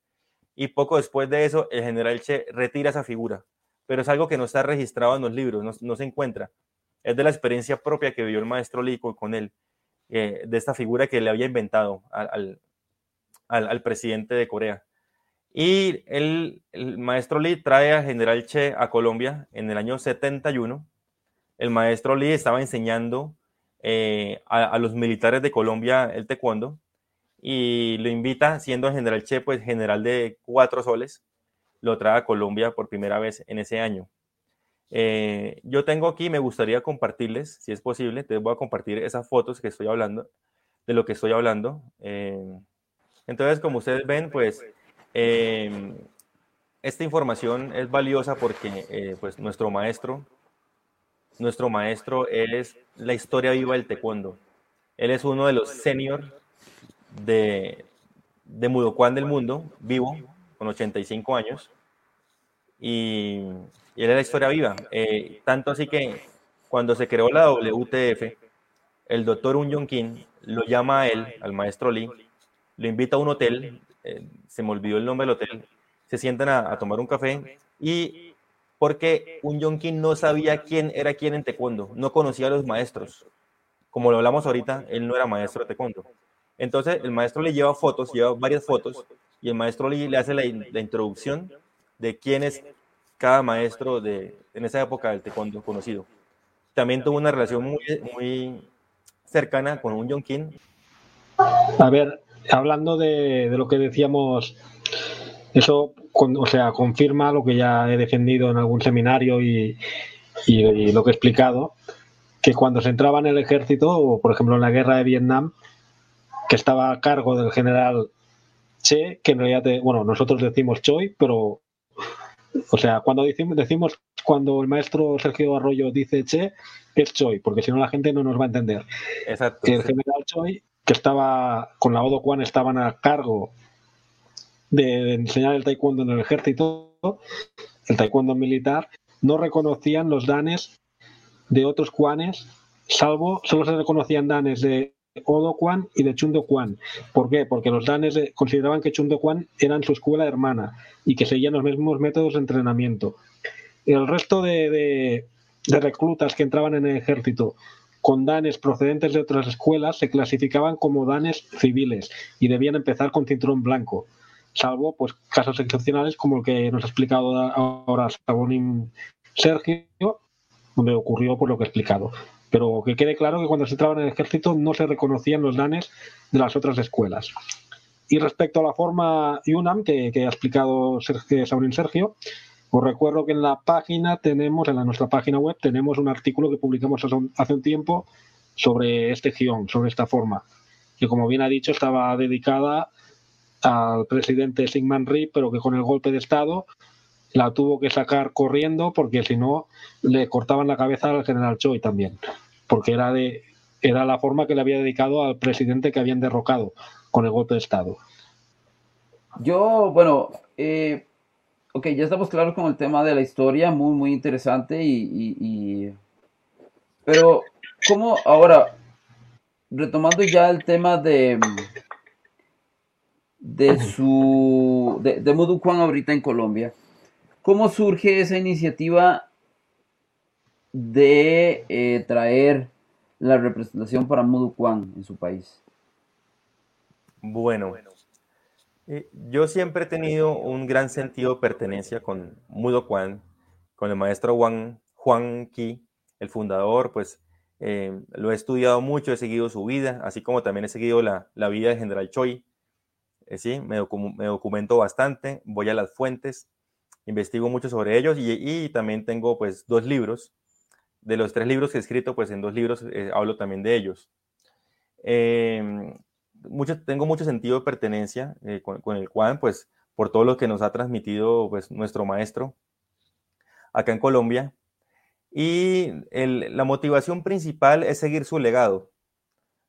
Y poco después de eso, el general Che retira esa figura. Pero es algo que no está registrado en los libros, no, se encuentra. Es de la experiencia propia que vivió el maestro Lee con él. Eh, de esta figura que le había inventado al, presidente de Corea. Y el, maestro Lee trae al general Che a Colombia en el año 71. El maestro Lee estaba enseñando eh, a, los militares de Colombia el taekwondo y lo invita, siendo el general Che, pues general de cuatro soles, lo trae a Colombia por primera vez en ese año. Eh, yo tengo aquí, me gustaría compartirles, si es posible, te voy a compartir esas fotos que estoy hablando, de lo que estoy hablando. Eh, entonces, como ustedes ven, pues eh, esta información es valiosa porque pues nuestro maestro, nuestro maestro es la historia viva del taekwondo. Él es uno de los senior de, de Mudokan del mundo, vivo, con 85 años. Y y la historia viva. Eh, tanto así que cuando se creó la WTF, el doctor Un Jong Kim lo llama a él, al maestro Lee, lo invita a un hotel, eh, se me olvidó el nombre del hotel, se sientan a, tomar un café y porque Un Jong Kim no sabía quién era quién en taekwondo, no conocía a los maestros. Como lo hablamos ahorita, él no era maestro de taekwondo. Entonces el maestro le lleva fotos, lleva varias fotos y el maestro Lee le hace la, la introducción de quién es cada maestro de, en esa época del taekwondo conocido. También tuvo una relación muy, muy cercana con un Kim. A ver, hablando de, lo que decíamos, eso, o sea, confirma lo que ya he defendido en algún seminario y, y, lo que he explicado, que cuando se entraba en el ejército, o por ejemplo en la guerra de Vietnam, que estaba a cargo del general Che, que en realidad, bueno, nosotros decimos Choi, pero o sea, cuando decimos, decimos, cuando el maestro Sergio Arroyo dice Che, es Choi, porque si no la gente no nos va a entender. Exacto. Que el general Choi, que estaba con la Odo Kwan, estaban a cargo de, enseñar el taekwondo en el ejército, el taekwondo militar, no reconocían los danes de otros kwanes, salvo, solo se reconocían danes de Odo Kwan y de Chundo Kwan. ¿Por qué? Porque los danes consideraban que Chundo Kwan eran su escuela hermana y que seguían los mismos métodos de entrenamiento. El resto de, reclutas que entraban en el ejército con danes procedentes de otras escuelas se clasificaban como danes civiles y debían empezar con cinturón blanco, salvo pues casos excepcionales como el que nos ha explicado ahora Sabonín Sergio, donde ocurrió por lo que he explicado. Pero que quede claro que cuando se entraba en el ejército no se reconocían los danes de las otras escuelas. Y respecto a la forma UNAM que, ha explicado Saurín Sergio, os recuerdo que en la página tenemos, en nuestra página web, tenemos un artículo que publicamos hace un, tiempo sobre este guion, sobre esta forma, que como bien ha dicho estaba dedicada al presidente Sigmund Rhee, pero que con el golpe de Estado la tuvo que sacar corriendo porque si no le cortaban la cabeza al general Choi también, porque era de era la forma que le había dedicado al presidente que habían derrocado con el golpe de Estado. Yo, bueno, eh, ok, ya estamos claros con el tema de la historia, muy, muy interesante y, pero, ¿cómo ahora, retomando ya el tema de, de su de, de Mudu Kwan ahorita en Colombia. ¿Cómo surge esa iniciativa de eh, traer la representación para Mudu Kwan en su país? Bueno, eh, yo siempre he tenido un gran sentido de pertenencia con Mudo Kwan, con el maestro Juan, Juan Ki, el fundador, pues eh, lo he estudiado mucho, he seguido su vida, así como también he seguido la, la vida de General Choi. Eh, sí, me, documento bastante, voy a las fuentes, investigo mucho sobre ellos y, y, también tengo pues dos libros. De los tres libros que he escrito, pues en dos libros eh, hablo también de ellos. Mucho, tengo mucho sentido de pertenencia con, con, el Juan, pues por todo lo que nos ha transmitido pues nuestro maestro acá en Colombia y la motivación principal es seguir su legado.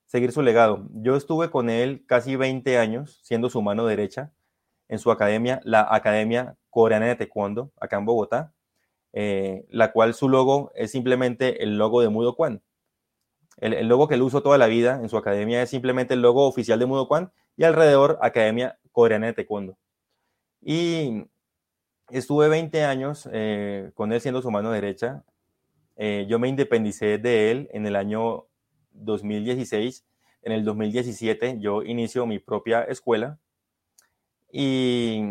Seguir su legado. Yo estuve con él casi 20 años, siendo su mano derecha, en su academia, la Academia Coreana de Taekwondo, acá en Bogotá, eh, la cual su logo es simplemente el logo de Mudo Kwan. El, logo que él usó toda la vida en su academia es simplemente el logo oficial de Mudo Kwan y alrededor Academia Coreana de Taekwondo. Y estuve 20 años eh, con él siendo su mano derecha eh, yo me independicé de él en el año 2016. En el 2017 yo inicio mi propia escuela. Y,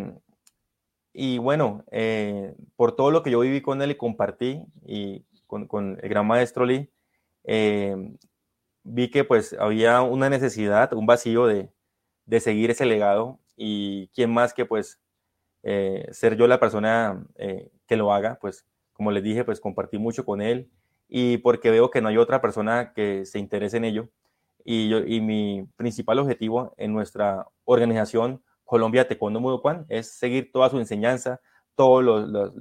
y bueno, eh, por todo lo que yo viví con él y compartí y con, el gran maestro Lee, eh, vi que pues había una necesidad, un vacío de, de seguir ese legado y quién más que pues ser yo la persona que lo haga, pues como les dije, pues compartí mucho con él y porque veo que no hay otra persona que se interese en ello. Y, yo, y mi principal objetivo en nuestra organización Colombia Taekwondo Mudo Kwan es seguir toda su enseñanza, todo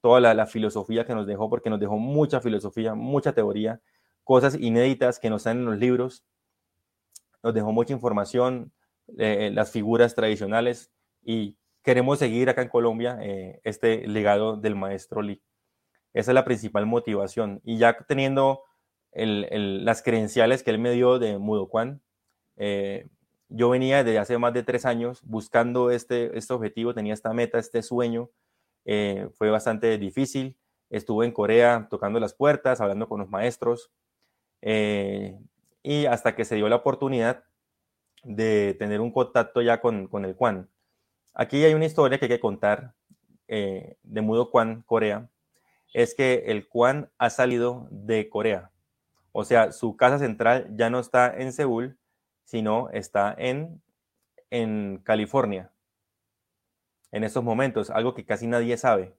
toda la, filosofía que nos dejó, porque nos dejó mucha filosofía, mucha teoría, cosas inéditas que no están en los libros, nos dejó mucha información, eh, las figuras tradicionales y queremos seguir acá en Colombia eh, este legado del maestro Lee. Esa es la principal motivación. Y ya teniendo las credenciales que él me dio de Mudoquan, eh, yo venía desde hace más de tres años buscando este, este objetivo, tenía esta meta, este sueño. Eh, fue bastante difícil. Estuve en Corea tocando las puertas, hablando con los maestros. Eh, y hasta que se dio la oportunidad de tener un contacto ya con, con el Kwan. Aquí hay una historia que hay que contar de Mudo Kwan, Corea es que el Kwan ha salido de Corea. O sea, su casa central ya no está en Seúl, sino está en, en California. En estos momentos, algo que casi nadie sabe.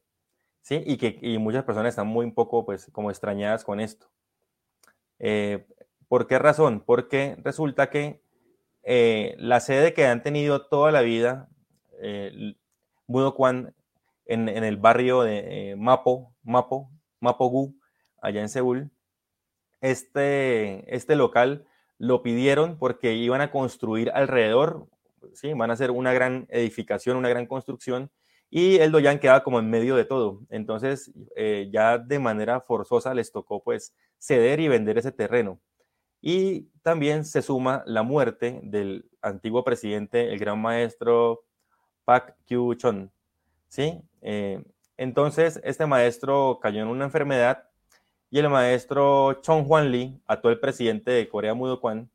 ¿sí? Y que y muchas personas están muy un poco, pues, como extrañadas con esto. Eh, ¿Por qué razón? Porque resulta que eh, la sede que han tenido toda la vida, eh, Mudo Kwan en, el barrio de eh, Mapo, Mapo, Mapogu, allá en Seúl. Este, este local lo pidieron porque iban a construir alrededor, ¿sí? van a hacer una gran edificación, una gran construcción, y el Doyan queda como en medio de todo. Entonces, eh, ya de manera forzosa les tocó pues ceder y vender ese terreno. Y también se suma la muerte del antiguo presidente, el gran maestro Pak Kyu-chon, ¿sí? Eh, entonces, este maestro cayó en una enfermedad y el maestro Chong Hwan Lee, actual presidente de Corea Mudo Kwan,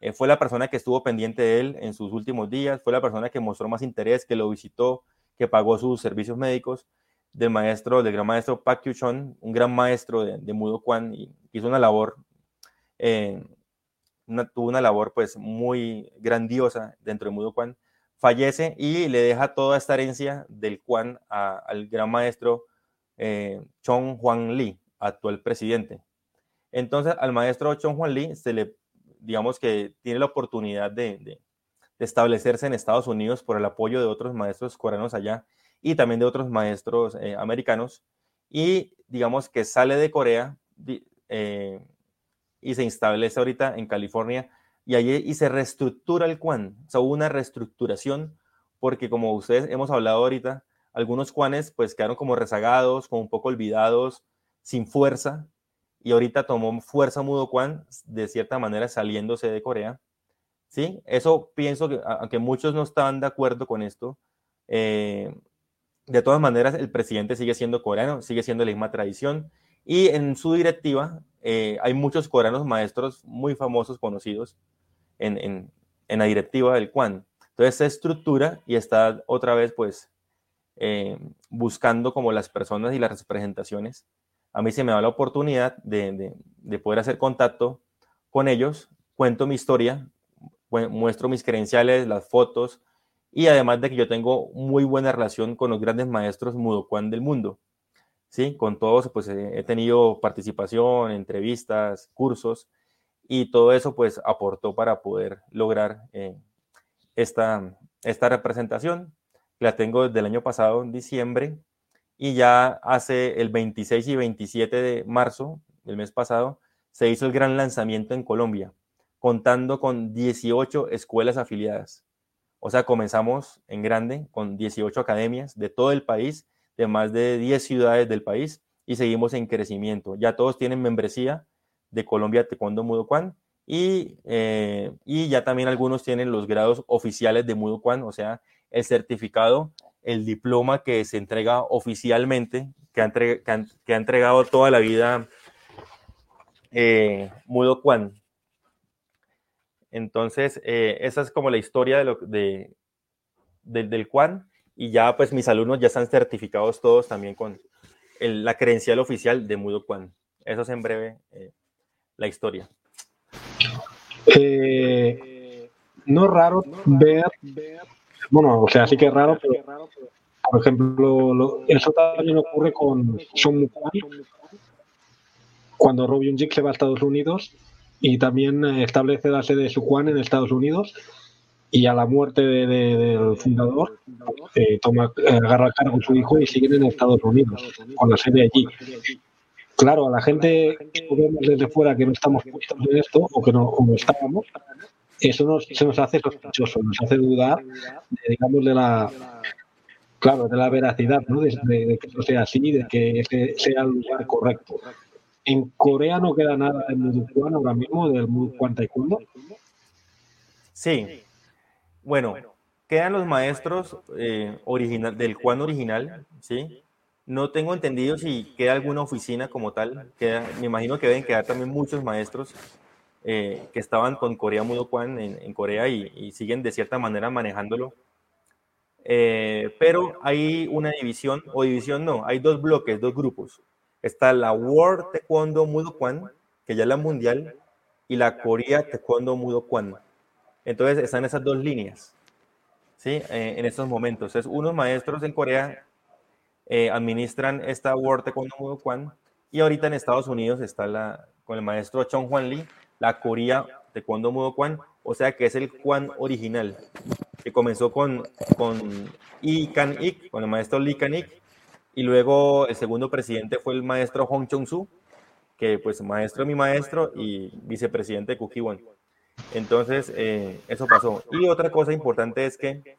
eh, fue la persona que estuvo pendiente de él en sus últimos días, fue la persona que mostró más interés, que lo visitó, que pagó sus servicios médicos del maestro, del gran maestro Pak Kyu Chon, un gran maestro de, de Mudo Kwan, y hizo una labor, eh, tuvo una labor pues muy grandiosa dentro de Mudo Kwan fallece y le deja toda esta herencia del Kwan al gran maestro eh, Chong Juan Lee, actual presidente. Entonces, al maestro Chong Juan Lee se le, digamos que tiene la oportunidad de, establecerse en Estados Unidos por el apoyo de otros maestros coreanos allá y también de otros maestros eh, americanos. Y digamos que sale de Corea eh, y se establece ahorita en California y, allí, y se reestructura el Quan. O sea, hubo una reestructuración porque como ustedes hemos hablado ahorita, algunos Quanes pues quedaron como rezagados, como un poco olvidados, sin fuerza, y ahorita tomó fuerza Mudo Quan, de cierta manera saliéndose de Corea, ¿sí? Eso pienso que, aunque muchos no están de acuerdo con esto, eh, de todas maneras el presidente sigue siendo coreano, sigue siendo la misma tradición y en su directiva eh, hay muchos coreanos maestros muy famosos, conocidos en, en, en la directiva del Kwan. Entonces se estructura y está otra vez pues eh, buscando como las personas y las representaciones. A mí se me da la oportunidad de, de, de poder hacer contacto con ellos, cuento mi historia, muestro mis credenciales, las fotos, y además de que yo tengo muy buena relación con los grandes maestros Mudokuan del mundo. ¿sí? Con todos, pues he tenido participación, entrevistas, cursos, y todo eso, pues aportó para poder lograr eh, esta, esta representación. La tengo desde el año pasado, en diciembre, y ya hace el 26 y 27 de marzo, el mes pasado, se hizo el gran lanzamiento en Colombia, contando con 18 escuelas afiliadas. O sea, comenzamos en grande con 18 academias de todo el país, de más de 10 ciudades del país, y seguimos en crecimiento. Ya todos tienen membresía de Colombia Taekwondo Mudo Kwan y, eh, y ya también algunos tienen los grados oficiales de Mudo Kwan, o sea, el certificado, el diploma que se entrega oficialmente, que ha, entregado toda la vida eh, Mudo Kwan. Entonces, eh, esa es como la historia de lo, de, de, del Kwan y ya pues mis alumnos ya están certificados todos también con la credencial oficial de Mudo Kwan. Eso es en breve eh, la historia. No raro ver, bueno, o sea, sí que es raro, pero por ejemplo, lo, eso también ocurre con Son cuando Rob Jik se va a Estados Unidos y también establece la sede de su Kwan en Estados Unidos y a la muerte de, de, del fundador eh, toma, agarra a cargo su hijo y siguen en Estados Unidos con la sede allí. Claro, a la gente que vemos desde fuera que no estamos puestos en esto o que no estábamos, eso nos, se nos hace sospechoso, nos hace dudar, digamos, de la, claro, de la veracidad, ¿no? de, que eso sea así, de que ese sea el lugar correcto. En Corea no queda nada del Mudukuan ahora mismo, del Mudukuan Taekwondo. Sí, bueno, quedan los maestros eh, original, del Juan original, ¿sí? No tengo entendido si queda alguna oficina como tal. Queda, me imagino que deben quedar también muchos maestros eh, que estaban con Corea Mudo Kwan en, Corea y, y, siguen de cierta manera manejándolo. Eh, pero hay una división, o división no, hay dos bloques, dos grupos. Está la World Taekwondo Mudo Kwan, que ya es la mundial, y la Corea Taekwondo Mudo Kwan. Entonces están esas dos líneas, ¿sí? Eh, en estos momentos. Entonces, unos maestros en Corea eh, administran esta World Taekwondo Mudo Kwan y ahorita en Estados Unidos está la, con el maestro Chong Hwan Lee, la Corea Taekwondo Mudo Kwan, o sea que es el Kwan original, que comenzó con, con Lee Kan Ik, con el maestro Lee Kan Ik, y luego el segundo presidente fue el maestro Hong Chong Su, que pues maestro mi maestro y vicepresidente de Kukiwon. Entonces, eh, eso pasó. Y otra cosa importante es que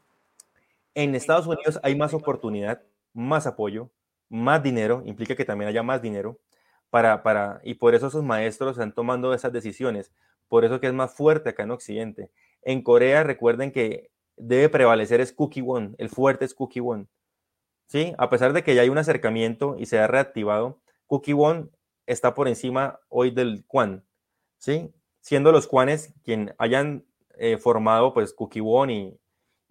en Estados Unidos hay más oportunidad, más apoyo, más dinero, implica que también haya más dinero, para, para, y por eso esos maestros están tomando esas decisiones, por eso que es más fuerte acá en Occidente. En Corea, recuerden que debe prevalecer es Cookie One, el fuerte es Cookie One. ¿Sí? A pesar de que ya hay un acercamiento y se ha reactivado, Cookie One está por encima hoy del Kwan. ¿Sí? siendo los Juanes quien hayan eh, formado pues Kukibon y,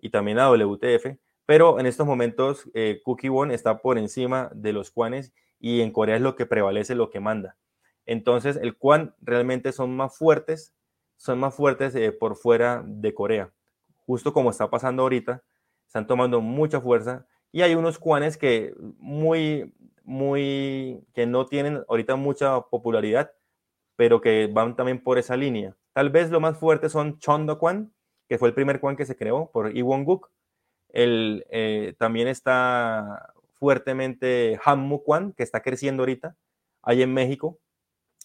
y también a WTF, pero en estos momentos eh, Kukibon está por encima de los Juanes y en Corea es lo que prevalece, lo que manda. Entonces el Kwan realmente son más fuertes, son más fuertes eh, por fuera de Corea, justo como está pasando ahorita, están tomando mucha fuerza y hay unos Kwanes que muy, muy, que no tienen ahorita mucha popularidad, pero que van también por esa línea. Tal vez lo más fuerte son Chondo Kwan, que fue el primer Kwan que se creó por Iwon Guk. El, eh, también está fuertemente Hammu Kwan, que está creciendo ahorita, ahí en México.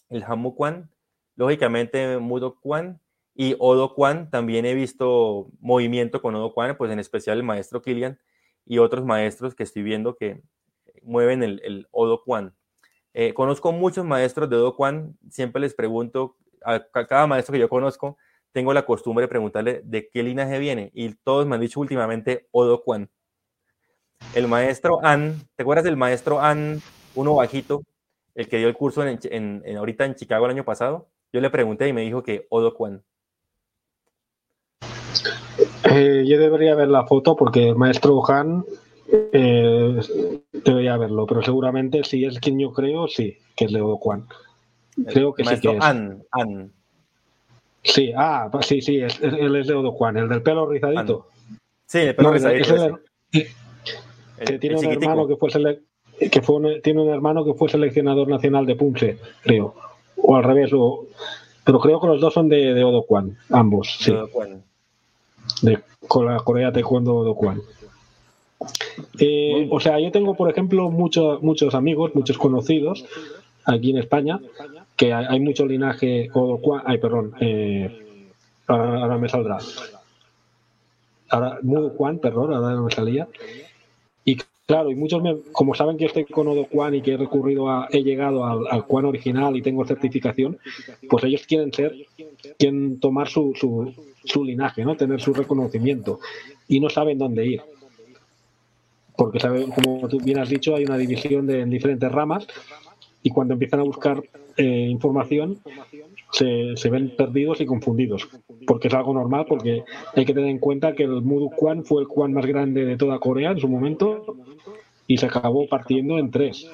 El Hammu Kwan, lógicamente Mudo Kwan y Odo Kwan. También he visto movimiento con Odo Kwan, pues en especial el maestro Kilian y otros maestros que estoy viendo que mueven el, Odo Kwan. Eh, conozco muchos maestros de Do Kwan, siempre les pregunto, a, cada maestro que yo conozco, tengo la costumbre de preguntarle de qué linaje viene y todos me han dicho últimamente Odo Kwan. El maestro An, ¿te acuerdas del maestro An, uno bajito, el que dio el curso en, ahorita en Chicago el año pasado? Yo le pregunté y me dijo que Odo Kwan. Eh, yo debería ver la foto porque el maestro Han eh, debería verlo, pero seguramente si es quien yo creo, sí, que es Leo Kwan. Creo que sí que es. An, An. Sí, ah, sí, sí, es, él es Leo Juan, el del pelo rizadito. Sí, el pelo rizadito. Que tiene un hermano que fue, que fue tiene un hermano que fue seleccionador nacional de Punce, creo. O al revés, pero creo que los dos son de, de Odo Kwan, ambos, sí. De con la Corea Taekwondo Odo Kwan. Eh, o sea, yo tengo, por ejemplo, muchos muchos amigos, muchos conocidos aquí en España, que hay, mucho linaje Odo Kwan, ay, perdón, eh, ahora, me saldrá. Ahora, Mudo Kwan, perdón, ahora no me salía. Claro, y muchos, como saben que estoy con Odo Kwan y que he recurrido a, he llegado al, al original y tengo certificación, pues ellos quieren ser, quieren tomar su, su, su linaje, ¿no? Tener su reconocimiento y no saben dónde ir. Porque, saben, como tú bien has dicho, hay una división de, en diferentes ramas y cuando empiezan a buscar eh, información se, ven perdidos y confundidos, porque es algo normal, porque hay que tener en cuenta que el Mudu Kwan fue el Kwan más grande de toda Corea en su momento y se acabó partiendo en tres.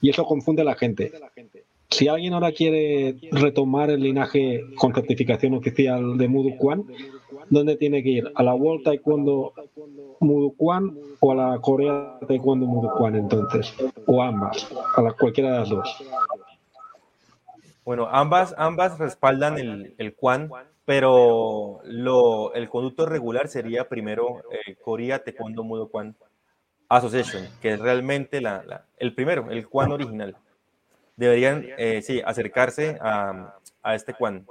Y eso confunde a la gente. Si alguien ahora quiere retomar el linaje con certificación oficial de Mudu Kwan, ¿dónde tiene que ir? ¿A la World Taekwondo Mudu Kwan o a la Corea Taekwondo Mudu Kwan entonces? ¿O ambas? A la, cualquiera de las dos. Bueno, ambas, ambas respaldan el, el Kwan, pero lo, el conducto regular sería primero eh, Korea Taekwondo Mudo Kwan Association, que es realmente la, el primero, el Kwan original. Deberían, eh, sí, acercarse a, a este Kwan,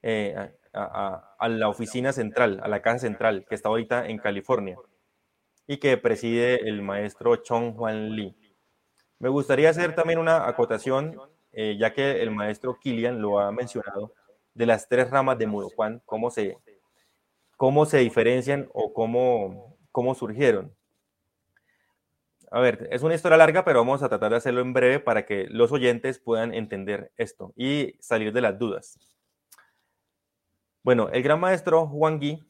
eh, a, a, la oficina central, a la casa central, que está ahorita en California, y que preside el maestro Chong Juan Lee. Me gustaría hacer también una acotación eh, ya que el maestro Kilian lo ha mencionado, de las tres ramas de Mudokan, cómo se, cómo se diferencian o cómo, cómo surgieron. A ver, es una historia larga, pero vamos a tratar de hacerlo en breve para que los oyentes puedan entender esto y salir de las dudas. Bueno, el gran maestro Juan Gui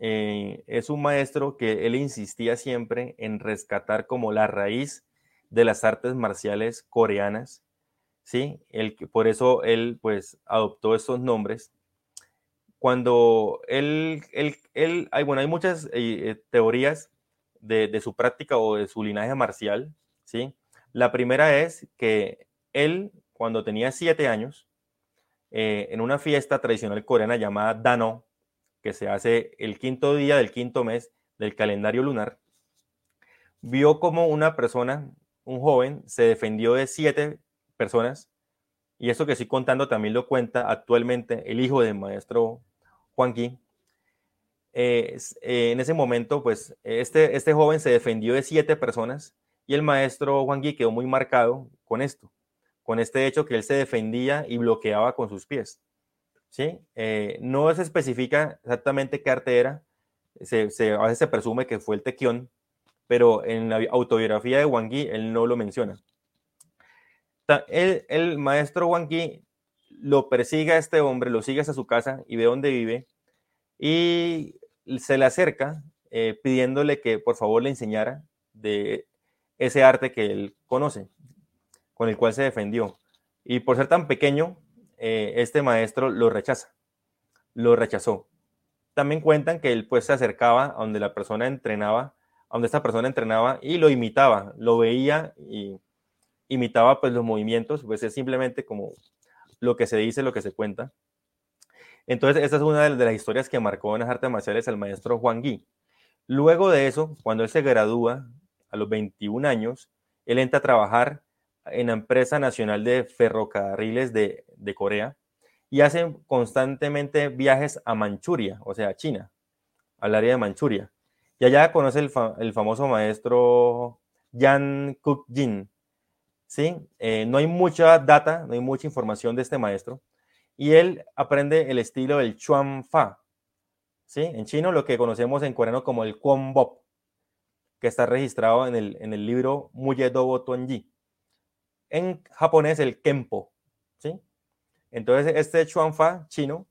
eh, es un maestro que él insistía siempre en rescatar como la raíz de las artes marciales coreanas ¿sí? El, por eso él pues adoptó estos nombres. Cuando él, él, él hay, bueno, hay muchas eh, eh, teorías de, su práctica o de su linaje marcial, ¿sí? La primera es que él, cuando tenía siete años, eh, en una fiesta tradicional coreana llamada Dano, que se hace el quinto día del quinto mes del calendario lunar, vio como una persona, un joven, se defendió de siete personas. Y esto que estoy contando también lo cuenta actualmente el hijo del maestro Juan Gui. Eh, en ese momento, pues este, este joven se defendió de siete personas y el maestro Juan Gui quedó muy marcado con esto, con este hecho que él se defendía y bloqueaba con sus pies. ¿sí? Eh, no se especifica exactamente qué arte era, se, se, a veces se presume que fue el tequión, pero en la autobiografía de Juan Gui él no lo menciona el, maestro Wang lo persigue a este hombre, lo sigue hasta su casa y ve dónde vive y se le acerca eh, pidiéndole que por favor le enseñara de ese arte que él conoce, con el cual se defendió. Y por ser tan pequeño, eh, este maestro lo rechaza, lo rechazó. También cuentan que él pues se acercaba a donde la persona entrenaba, a donde esta persona entrenaba y lo imitaba, lo veía y imitaba pues los movimientos, pues es simplemente como lo que se dice, lo que se cuenta. Entonces, esta es una de las historias que marcó en las artes marciales al maestro Juan Gui. Luego de eso, cuando él se gradúa a los 21 años, él entra a trabajar en la empresa nacional de ferrocarriles de, Corea y hace constantemente viajes a Manchuria, o sea, a China, al área de Manchuria. Y allá conoce el, el famoso maestro Yan Kuk-jin, ¿sí? Eh, no hay mucha data, no hay mucha información de este maestro. y él aprende el estilo del Chuan Fa, ¿sí? En chino lo que conocemos en coreano como el Kwon Bop, que está registrado en el, en el libro Muye Dobo Tuanji. En japonés el Kempo, ¿sí? Entonces este Chuan Fa chino,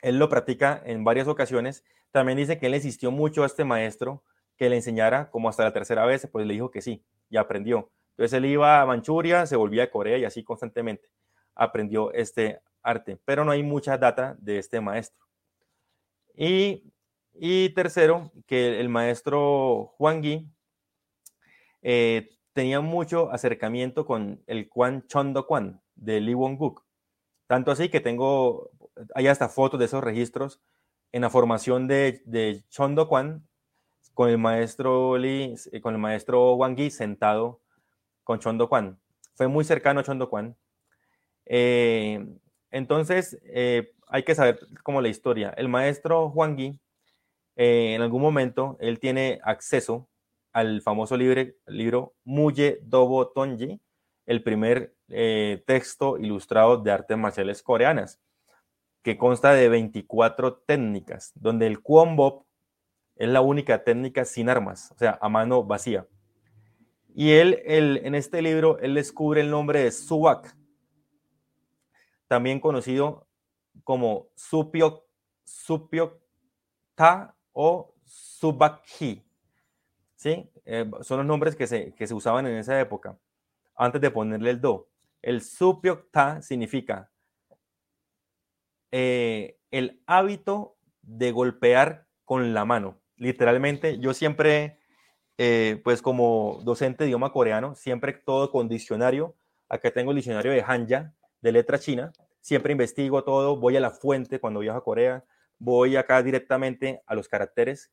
él lo practica en varias ocasiones. También dice que él insistió mucho a este maestro que le enseñara como hasta la tercera vez, pues le dijo que sí, y aprendió. Entonces él iba a Manchuria, se volvía a Corea y así constantemente aprendió este arte, pero no hay mucha data de este maestro. Y, tercero, que el maestro Juan Gui eh, tenía mucho acercamiento con el Kwan Chondo Kwan de Lee Won-guk. Tanto así que tengo, hay hasta fotos de esos registros en la formación de, de Chondo Kwan con el maestro Lee, eh, con el maestro Wang Yi sentado con Chondo Kwan. Fue muy cercano a Chondo Kwan. Eh, entonces, eh, hay que saber como la historia. El maestro Juan Gui, eh, en algún momento, él tiene acceso al famoso libro Muye Dobo Tonji, el primer texto ilustrado de artes marciales coreanas, que consta de 24 técnicas, donde el Kwon Bop es la única técnica sin armas, o sea, a mano vacía. Y él, él en este libro, él descubre el nombre de Subak, también conocido como Supyok, Ta o Subakhi. ¿Sí? Eh, son los nombres que se, que se usaban en esa época, antes de ponerle el Do. El Supyok Ta significa eh, el hábito de golpear con la mano. Literalmente, yo siempre, eh, pues como docente de idioma coreano, siempre todo con diccionario. Acá tengo el diccionario de Hanja, de letra china, siempre investigo todo, voy a la fuente cuando viajo a Corea, voy acá directamente a los caracteres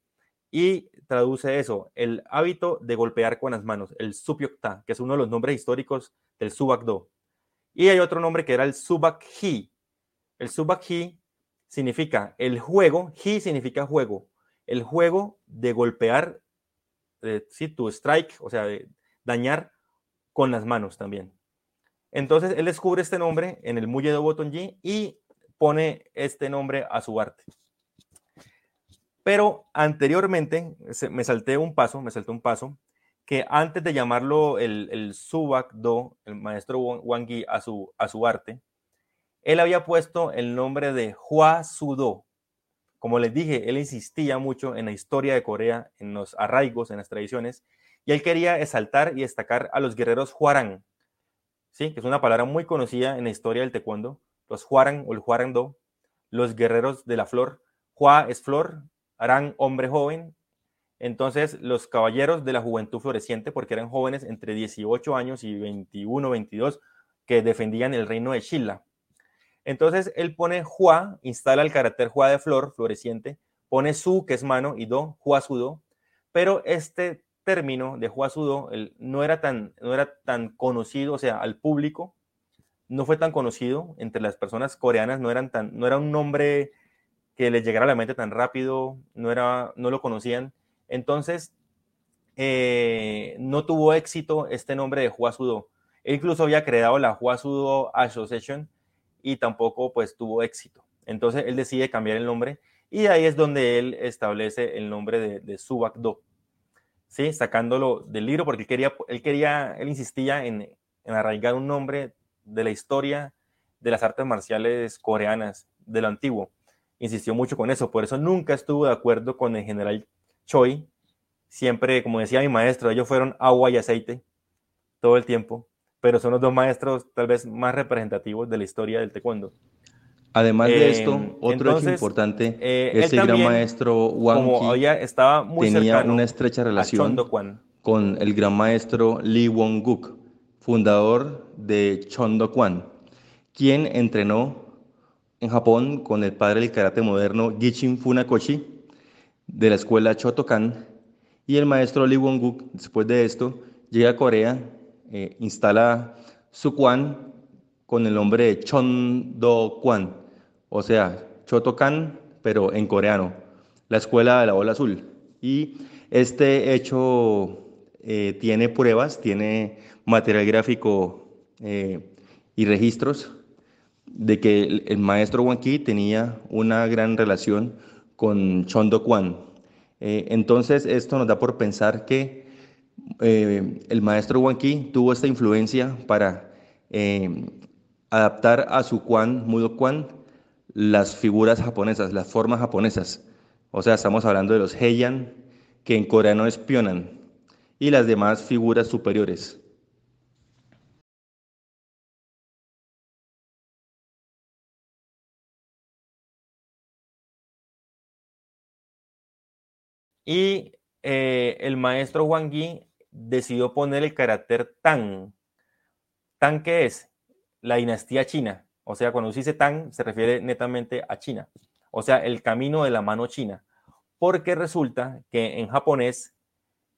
y traduce eso, el hábito de golpear con las manos, el Supyokta, que es uno de los nombres históricos del Subakdo. Y hay otro nombre que era el Subakhi. El Subakhi significa el juego, Hi significa juego, el juego de golpear, eh, sí, tu strike, o sea, dañar con las manos también. Entonces él descubre este nombre en el Muye de Botonji y pone este nombre a su arte. Pero anteriormente me salté un paso, me salté un paso, que antes de llamarlo el, el Subak Do, el maestro Wang Yi, a su, a su arte, él había puesto el nombre de Hua Sudo. Como les dije, él insistía mucho en la historia de Corea, en los arraigos, en las tradiciones, y él quería exaltar y destacar a los guerreros Huarang, ¿sí? que es una palabra muy conocida en la historia del taekwondo, los Huarang o el Huarang-do, los guerreros de la flor. Hua es flor, Arang hombre joven. Entonces, los caballeros de la juventud floreciente, porque eran jóvenes entre 18 años y 21, 22, que defendían el reino de Shilla. Entonces, él pone Hua, instala el carácter Hua de flor, floreciente, pone Su, que es mano, y Do, Hua Sudo, pero este término de Huasudo no, era tan, no era tan conocido, o sea, al público, no fue tan conocido entre las personas coreanas, no, eran tan, no era un nombre que les llegara a la mente tan rápido, no, era, no lo conocían. Entonces, eh, no tuvo éxito este nombre de Huasudo. Él incluso había creado la Huasudo Association y tampoco pues tuvo éxito. Entonces él decide cambiar el nombre y ahí es donde él establece el nombre de, de Subak-do. ¿sí? sacándolo del libro, porque él quería, él, insistía en, en arraigar un nombre de la historia de las artes marciales coreanas, de lo antiguo. Insistió mucho con eso, por eso nunca estuvo de acuerdo con el general Choi. Siempre, como decía mi maestro, ellos fueron agua y aceite todo el tiempo, pero son los dos maestros tal vez más representativos de la historia del taekwondo. Además de esto, eh, otro hecho importante eh, es el gran maestro Wang Qi estaba muy tenía una estrecha relación con el gran maestro Lee Won-guk, fundador de Chondokwon, quien entrenó en Japón con el padre del karate moderno Gichin Funakoshi de la escuela Chotokan y el maestro Lee Won-guk, después de esto, llega a Corea, eh, instala su Kwan con el nombre de Chondokwon o sea, Chotokan, pero en coreano, la escuela de la ola azul. Y este hecho eh, tiene pruebas, tiene material gráfico eh, y registros de que el, maestro Wang Qi tenía una gran relación con Chondo Kwan. Eh, entonces, esto nos da por pensar que eh, el maestro Wang Qi tuvo esta influencia para eh, adaptar a su Kwan, Mudo Kwan, las figuras japonesas, las formas japonesas. O sea, estamos hablando de los Heian, que en coreano es Pyonan, y las demás figuras superiores. Y eh, el maestro Wang decidió poner el carácter Tang. ¿Tang qué es? La dinastía china. O sea, cuando se dice Tang, se refiere netamente a China. O sea, el camino de la mano china. Porque resulta que en japonés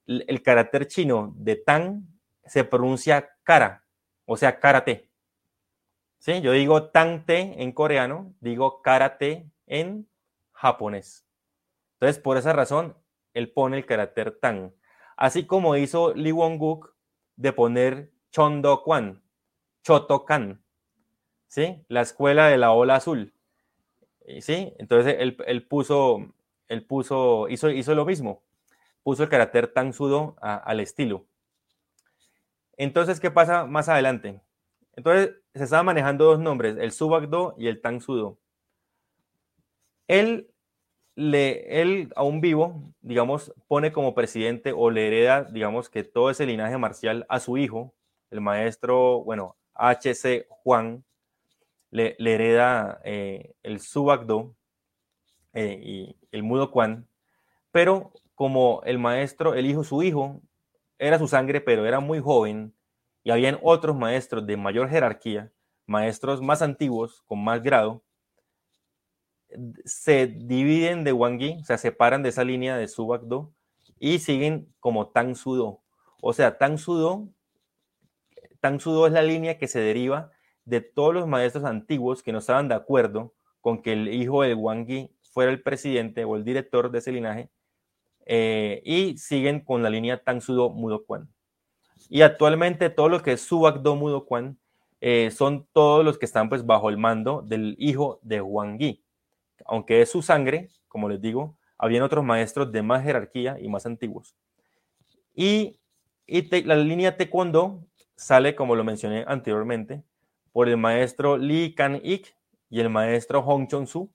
el carácter chino de Tang se pronuncia cara, o sea, karate. ¿Sí? Yo digo Tang-te en coreano, digo karate en japonés. Entonces, por esa razón, él pone el carácter tan. Así como hizo Lee Wong-guk de poner Chondo-kwan, Choto-kan, ¿sí? La escuela de la ola azul. ¿Sí? Entonces él, puso, él puso, hizo, hizo lo mismo. Puso el carácter tan sudo al estilo. Entonces, ¿qué pasa más adelante? Entonces, se estaban manejando dos nombres, el Subakdo y el Tan Sudo. Él le, él aún vivo, digamos, pone como presidente o le hereda, digamos, que todo ese linaje marcial a su hijo, el maestro, bueno, H.C. Juan, le, hereda eh, el Subakdo eh, y el Mudo Kwan, pero como el maestro, el hijo, su hijo, era su sangre, pero era muy joven, y habían otros maestros de mayor jerarquía, maestros más antiguos, con más grado, se dividen de Wangi, o sea, separan de esa línea de Subakdo y siguen como Tang Sudo. O sea, Tang Sudo, Tang Sudo es la línea que se deriva de todos los maestros antiguos que no estaban de acuerdo con que el hijo de Wangi fuera el presidente o el director de ese linaje eh, y siguen con la línea Tang Sudo Mudo Kwan. Y actualmente todo lo que es Subakdo Mudo Kwan eh, son todos los que están pues bajo el mando del hijo de Wangi aunque es su sangre, como les digo, habían otros maestros de más jerarquía y más antiguos. Y, la línea Taekwondo sale, como lo mencioné anteriormente, por el maestro Lee Kan-ik y el maestro Hong Chong-su,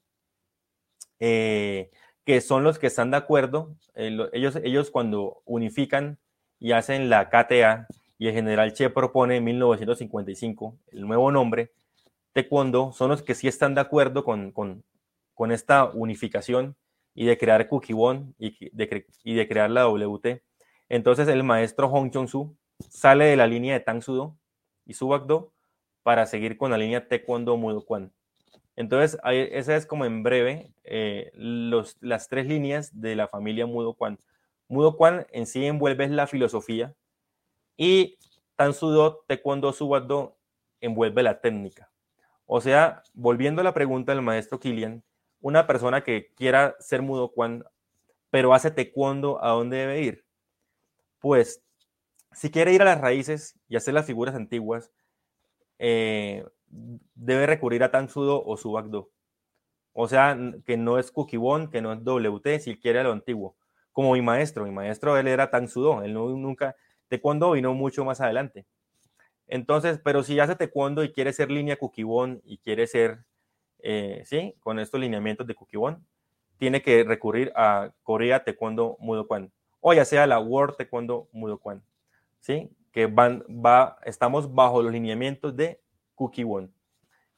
eh, que son los que están de acuerdo. Eh, ellos, ellos cuando unifican y hacen la KTA y el general Che propone en 1955 el nuevo nombre, Taekwondo, son los que sí están de acuerdo con, con esta unificación y de crear Kukibon y de, y de crear la WT. Entonces el maestro Hong Chong-su sale de la línea de Tang Sudo y Subakdo para seguir con la línea Taekwondo Mudo Kwan. Entonces, esa es como en breve eh, los, las tres líneas de la familia Mudo Kwan. Mudo Kwan en sí envuelve la filosofía y Tan Sudo, Taekwondo, Subakdo envuelve la técnica. O sea, volviendo a la pregunta del maestro Kilian, una persona que quiera ser mudo pero hace taekwondo, ¿a dónde debe ir? Pues, si quiere ir a las raíces y hacer las figuras antiguas, eh, debe recurrir a Tansudo o Subakdo. O sea, que no es Kukibon, que no es WT, si quiere a lo antiguo. Como mi maestro, mi maestro él era Tansudo, él no, nunca, taekwondo vino mucho más adelante. Entonces, pero si hace taekwondo y quiere ser línea Kukibon y quiere ser eh, ¿sí? con estos lineamientos de Kukibon, tiene que recurrir a Corea Taekwondo Mudo o ya sea la World Taekwondo Mudo ¿sí? que van, va, estamos bajo los lineamientos de Kukibon.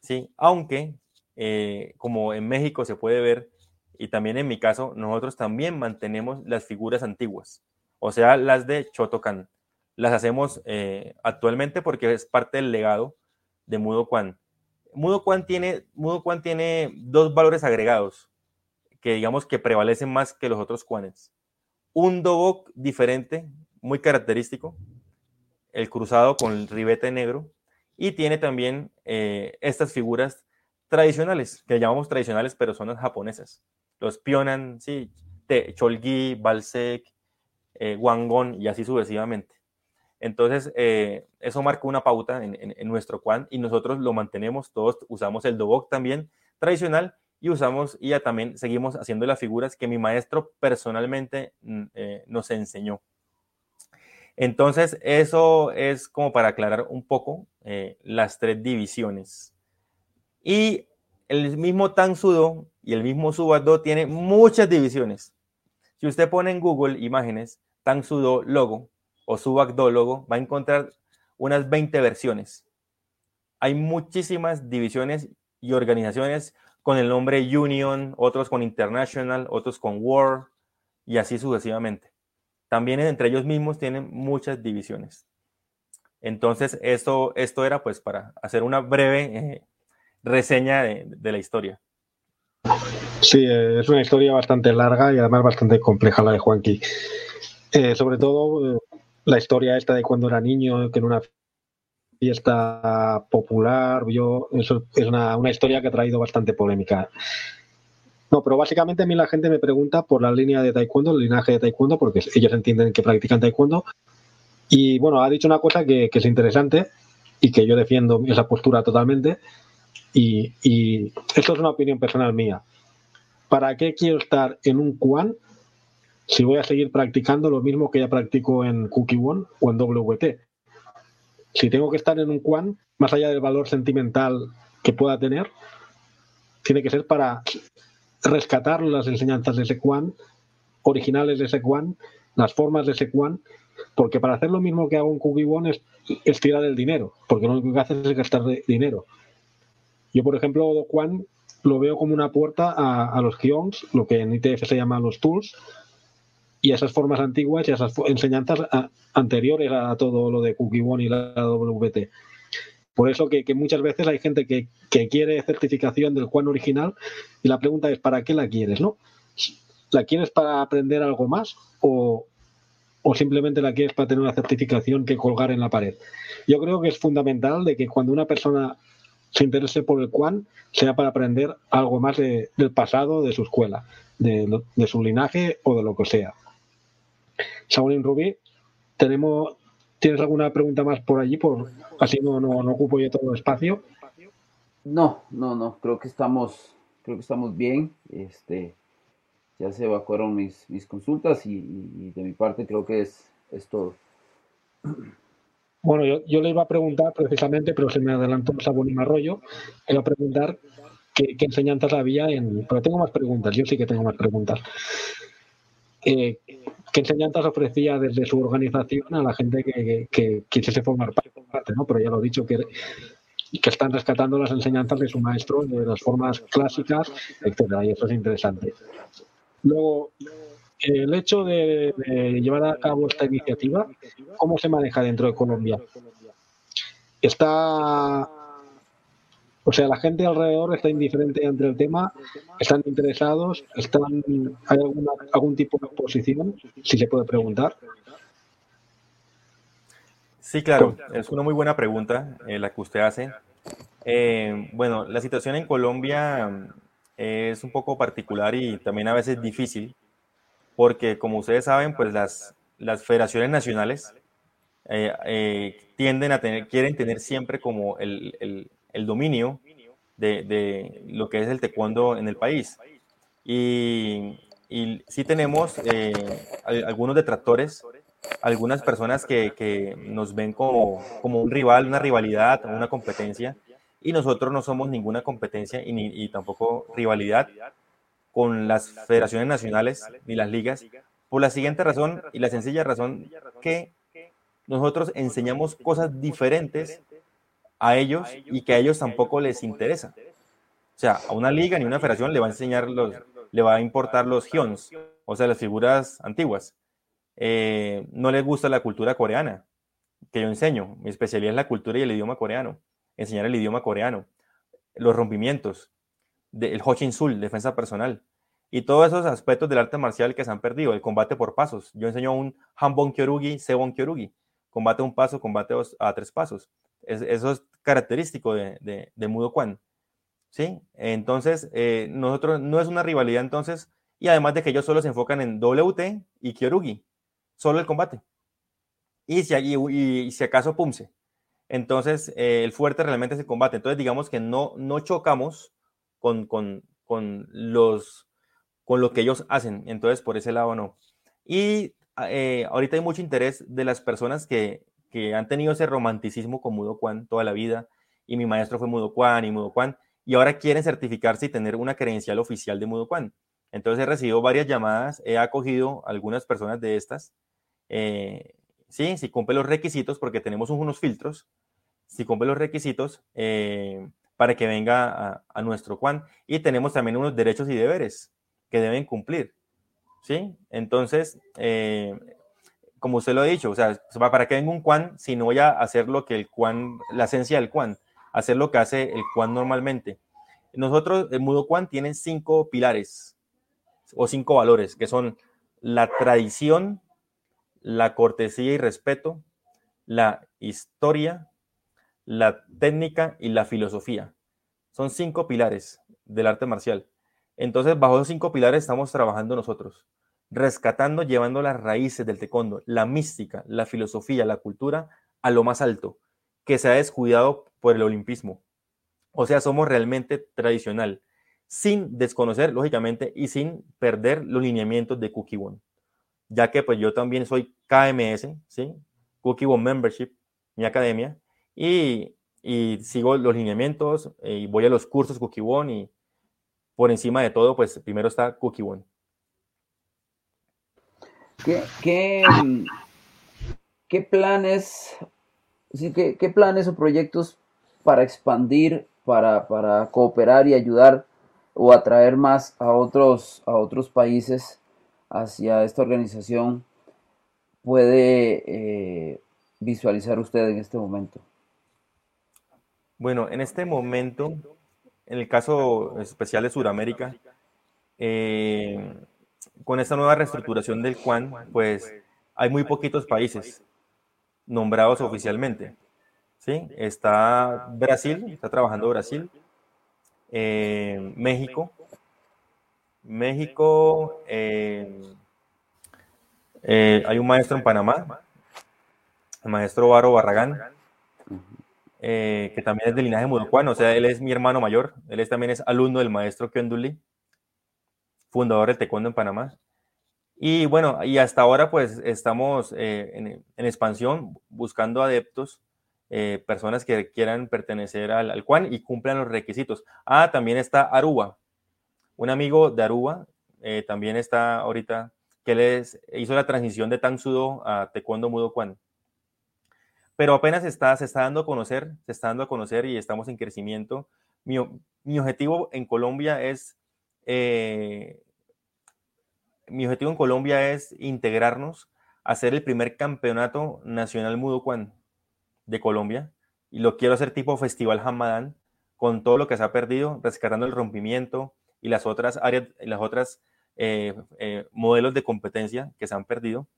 ¿sí? Aunque, eh, como en México se puede ver, y también en mi caso, nosotros también mantenemos las figuras antiguas, o sea, las de Chotokan. Las hacemos eh, actualmente porque es parte del legado de Mudo Kwan. Mudo tiene, Mudo tiene dos valores agregados que digamos que prevalecen más que los otros Quanets. Un Dobok diferente, muy característico, el cruzado con el ribete negro, y tiene también eh, estas figuras tradicionales, que llamamos tradicionales, pero son las japonesas. Los Pionan, sí, Cholgi, Balsek, eh, Wangon y así sucesivamente. Entonces, eh, eso marcó una pauta en, nuestro Quan y nosotros lo mantenemos, todos usamos el Dobok también tradicional y usamos y ya también seguimos haciendo las figuras que mi maestro personalmente mm, eh, nos enseñó. Entonces, eso es como para aclarar un poco eh, las tres divisiones. Y el mismo Tang Sudo y el mismo Subado tiene muchas divisiones. Si usted pone en Google imágenes Tang Sudo logo, o su logo, va a encontrar unas 20 versiones. Hay muchísimas divisiones y organizaciones con el nombre Union, otros con International, otros con War y así sucesivamente. También entre ellos mismos tienen muchas divisiones. Entonces, esto, esto era pues para hacer una breve eh, reseña de, la historia. Sí, eh, es una historia bastante larga y además bastante compleja la de Juanqui. Eh, sobre todo, la historia esta de cuando era niño, que en una fiesta popular, yo, eso es una, historia que ha traído bastante polémica. No, pero básicamente a mí la gente me pregunta por la línea de taekwondo, el linaje de taekwondo, porque ellos entienden que practican taekwondo. Y bueno, ha dicho una cosa que, es interesante y que yo defiendo esa postura totalmente. Y, y, esto es una opinión personal mía. ¿Para qué quiero estar en un Kwan si voy a seguir practicando lo mismo que ya practico en Cookie One o en WT. Si tengo que estar en un Quan, más allá del valor sentimental que pueda tener, tiene que ser para rescatar las enseñanzas de ese Quan, originales de ese Quan, las formas de ese Quan, porque para hacer lo mismo que hago en Cookie One es, tirar el dinero, porque lo único que haces es gastar dinero. Yo, por ejemplo, Quan lo veo como una puerta a, los Kions, lo que en ITF se llama los tools, y esas formas antiguas y esas enseñanzas anteriores a todo lo de Cookie One y la WT. Por eso que, muchas veces hay gente que, quiere certificación del Juan original y la pregunta es ¿para qué la quieres? ¿no? ¿La quieres para aprender algo más o, simplemente la quieres para tener una certificación que colgar en la pared? Yo creo que es fundamental de que cuando una persona se interese por el Quan sea para aprender algo más del pasado, de su escuela, de su linaje o de lo que sea. Shaolin Rubí, tenemos, ¿tienes alguna pregunta más por allí? Por, así no, no, ocupo yo todo el espacio. No, no, no, creo que estamos, creo que estamos bien. Este, ya se evacuaron mis, mis consultas y, de mi parte creo que es, es todo. Bueno, yo, le iba a preguntar precisamente, pero se me adelantó Sabonín Arroyo, le iba a preguntar qué, qué, enseñanzas había en... Pero tengo más preguntas, yo sí que tengo más preguntas. Eh, ¿Qué enseñanzas ofrecía desde su organización a la gente que, quisiese formar parte? ¿no? Pero ya lo he dicho, que, que están rescatando las enseñanzas de su maestro de las formas clásicas, etcétera, y eso es interesante. Luego, el hecho de, llevar a cabo esta iniciativa, ¿cómo se maneja dentro de Colombia? ¿Está o sea, la gente alrededor está indiferente ante el tema, están interesados, están, ¿hay alguna, algún tipo de oposición? Si se puede preguntar. Sí, claro, es una muy buena pregunta eh, la que usted hace. Eh, bueno, la situación en Colombia eh, es un poco particular y también a veces difícil, porque como ustedes saben, pues las, las federaciones nacionales tienden a tener, quieren tener siempre como el el dominio de, lo que es el taekwondo en el país. Y, y sí tenemos eh, algunos detractores, algunas personas que, nos ven como, como, un rival, una rivalidad, una competencia, y nosotros no somos ninguna competencia y, ni, y tampoco rivalidad con las federaciones nacionales ni las ligas, por la siguiente razón y la sencilla razón que nosotros enseñamos cosas diferentes a ellos y que a ellos tampoco les interesa. O sea, a una liga ni una federación le va a enseñar los, le va a importar los hyons, o sea, las figuras antiguas. Eh, no les gusta la cultura coreana, que yo enseño. Mi especialidad es la cultura y el idioma coreano, enseñar el idioma coreano, los rompimientos, el Hochin Sul, defensa personal, y todos esos aspectos del arte marcial que se han perdido, el combate por pasos. Yo enseño un Hanbon Kyorugi, Sebon Kyorugi, combate un paso, combate a tres pasos. es característico de, de, de Mudo Kwan. ¿Sí? Entonces, eh, nosotros no es una rivalidad entonces, y además de que ellos solo se enfocan en WT y Kyorugi, solo el combate. y si, y, si acaso Pumse. Entonces, eh, el fuerte realmente se combate. Entonces, digamos que no, no chocamos con, con, con, los, con lo que ellos hacen. Entonces, por ese lado no. Y eh, ahorita hay mucho interés de las personas que, que han tenido ese romanticismo con Mudo Kwan toda la vida. Y mi maestro fue Mudo Kwan y Mudo Kwan. Y ahora quieren certificarse y tener una credencial oficial de Mudo Kwan. Entonces he recibido varias llamadas, he acogido algunas personas de estas. Eh, sí, si cumple los requisitos, porque tenemos unos filtros, si cumple los requisitos eh, para que venga a, nuestro Juan. Y tenemos también unos derechos y deberes que deben cumplir. ¿Sí? Entonces, eh, como usted lo ha dicho, o sea, para que venga un Juan, si no voy a hacer lo que el Juan, la esencia del Juan, hacer lo que hace el Juan normalmente. Nosotros, el Mudo Juan tiene cinco pilares o cinco valores, que son la tradición, la cortesía y respeto, la historia, la técnica y la filosofía. Son cinco pilares del arte marcial. Entonces, bajo esos cinco pilares estamos trabajando nosotros, rescatando, llevando las raíces del taekwondo, la mística, la filosofía, la cultura a lo más alto, que se ha descuidado por el olimpismo. O sea, somos realmente tradicional sin desconocer, lógicamente, y sin perder los lineamientos de Cookie One. Ya que pues yo también soy KMS, ¿sí? Cookie One Membership, mi academia, y, sigo los lineamientos eh, y voy a los cursos Cookie One y por encima de todo, pues primero está Cookie One. ¿Qué, qué, planes, sí, qué, qué, planes o proyectos para expandir, para, para cooperar y ayudar o atraer más a otros, a otros países hacia esta organización puede eh, visualizar usted en este momento? Bueno, en este momento, en el caso especial de Sudamérica, eh, con esta nueva reestructuración del CUAN, pues hay muy poquitos países nombrados oficialmente. ¿sí? Está Brasil, está trabajando Brasil, eh, México. México, eh, eh, hay un maestro en Panamá, el maestro Baro Barragán, que también es de linaje mudocuano, o sea, él es mi hermano mayor, él también es alumno del maestro Kenduli, fundador del taekwondo en Panamá. Y bueno, y hasta ahora pues estamos en, en, expansión, buscando adeptos eh, personas que quieran pertenecer al, al y cumplan los requisitos. Ah, también está Aruba. Un amigo de Aruba eh, también está ahorita, que les hizo la transición de Tang Sudo a Taekwondo Mudo Kwan. Pero apenas está, se está dando a conocer, se está dando a conocer y estamos en crecimiento. Mi, mi objetivo en Colombia es, eh, mi objetivo en Colombia es integrarnos, hacer el primer campeonato nacional Mudo de Colombia y lo quiero hacer tipo Festival Hamadán con todo lo que se ha perdido, rescatando el rompimiento y las otras áreas, las otras eh, eh, modelos de competencia que se han perdido,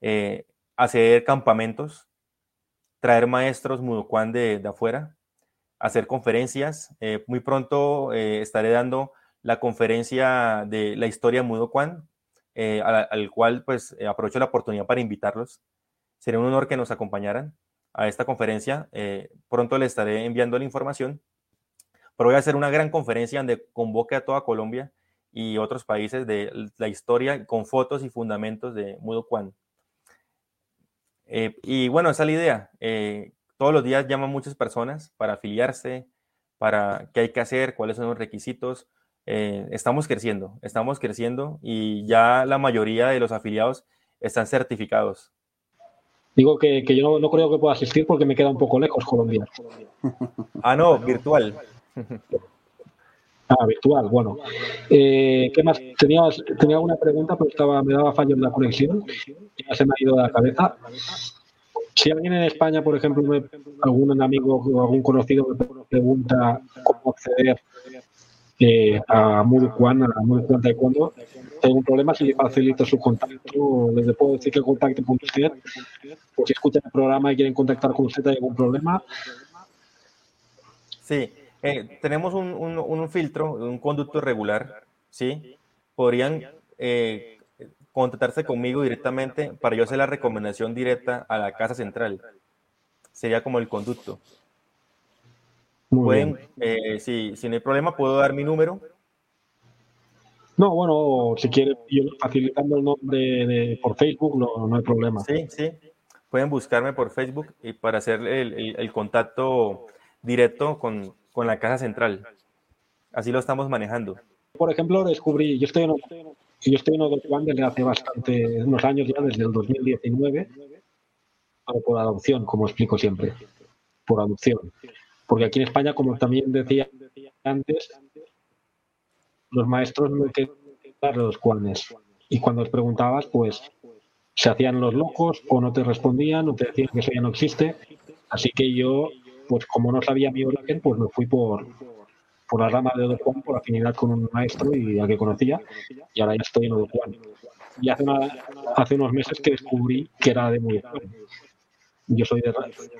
eh, hacer campamentos, traer maestros mudocuán de, de afuera, hacer conferencias. muy pronto estaré dando la conferencia de la historia mudocuán, al, al, cual pues aprovecho la oportunidad para invitarlos. Sería un honor que nos acompañaran a esta conferencia. Eh, pronto le estaré enviando la información, pero voy a hacer una gran conferencia donde convoque a toda Colombia y otros países de la historia con fotos y fundamentos de Mudo Kwan. Eh, y bueno, esa es la idea. Eh, todos los días llaman muchas personas para afiliarse, para qué hay que hacer, cuáles son los requisitos. Estamos creciendo, estamos creciendo y ya la mayoría de los afiliados están certificados. Digo que, yo no, creo que pueda asistir porque me queda un poco lejos Colombia. Ah, no, virtual. Ah, virtual, bueno. Eh, ¿Qué más? Tenía, tenía una pregunta, pero estaba, me daba fallo en la conexión. Ya se me ha ido de la cabeza. Si alguien en España, por ejemplo, algún amigo o algún conocido me pregunta cómo acceder eh, a Kwan, a Kwan Taekwondo, tengo un problema si le su contacto, les puedo decir que contacte con usted, o si escuchan el programa y quieren contactar con usted, ¿hay algún problema? Sí, eh, tenemos un, un, un, filtro, un conducto regular, ¿sí? Podrían eh, contactarse conmigo directamente para yo hacer la recomendación directa a la casa central. Sería como el conducto. Pueden, eh, si, si no hay problema, puedo dar mi número no, bueno, si quiere, facilitando el nombre de, por Facebook, no, no, hay problema. Sí, sí. Pueden buscarme por Facebook y para hacer el, el, contacto directo con, con, la casa central. Así lo estamos manejando. Por ejemplo, descubrí, yo estoy en, yo estoy en desde hace bastante, unos años ya, desde el 2019, pero por adopción, como explico siempre, por adopción. Porque aquí en España, como también decía antes, los maestros no querían los cuanes. Y cuando les preguntabas, pues se hacían los locos o no te respondían o te decían que eso ya no existe. Así que yo, pues como no sabía mi origen, pues me fui por, por la rama de Odo Juan, por afinidad con un maestro y a que conocía, y ahora ya estoy en Odo Juan. Y hace, unos meses que descubrí que era de muy yo soy de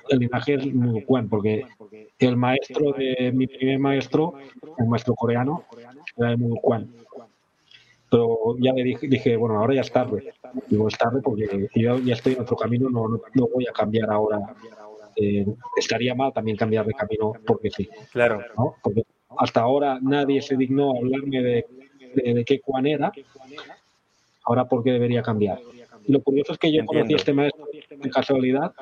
el linaje es Muducuan, porque el maestro de mi primer maestro, un maestro coreano, era de Muducuan. Pero ya le dije, dije, bueno, ahora ya es tarde. Digo, es tarde porque yo ya estoy en otro camino, no, no, voy a cambiar ahora. Eh, estaría mal también cambiar de camino porque sí. Claro. Porque hasta ahora nadie se dignó a hablarme de, de, qué cuan era. Ahora, ¿por qué debería cambiar? lo curioso es que yo conocí a este maestro de casualidad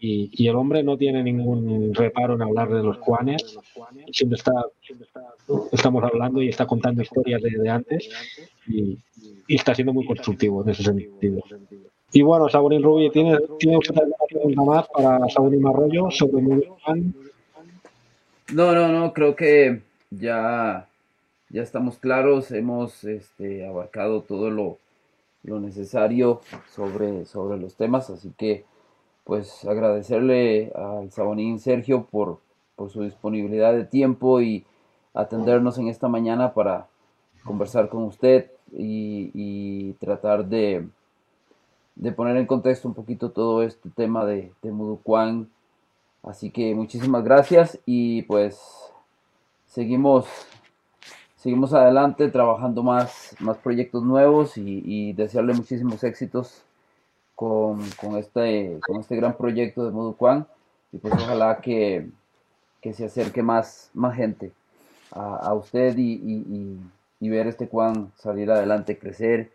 y, el hombre no tiene ningún reparo en hablar de los cuanes. Siempre está, estamos hablando y está contando historias de, antes y, está siendo muy constructivo en ese sentido. Y bueno, Saborín Rubí, ¿tiene, ¿tiene usted alguna pregunta más para Saborín Arroyo sobre Muducuán? No, no, no, creo que ya, ya estamos claros, hemos este, abarcado todo lo, lo necesario sobre, sobre los temas, así que pues agradecerle al Sabonín Sergio por, por su disponibilidad de tiempo y atendernos en esta mañana para conversar con usted y, tratar de, de, poner en contexto un poquito todo este tema de, de. Así que muchísimas gracias y pues seguimos seguimos adelante trabajando más, más proyectos nuevos y, desearle muchísimos éxitos con, este, con este gran proyecto de Moduquan y pues ojalá que, se acerque más, más gente a, usted y, ver este Juan salir adelante, crecer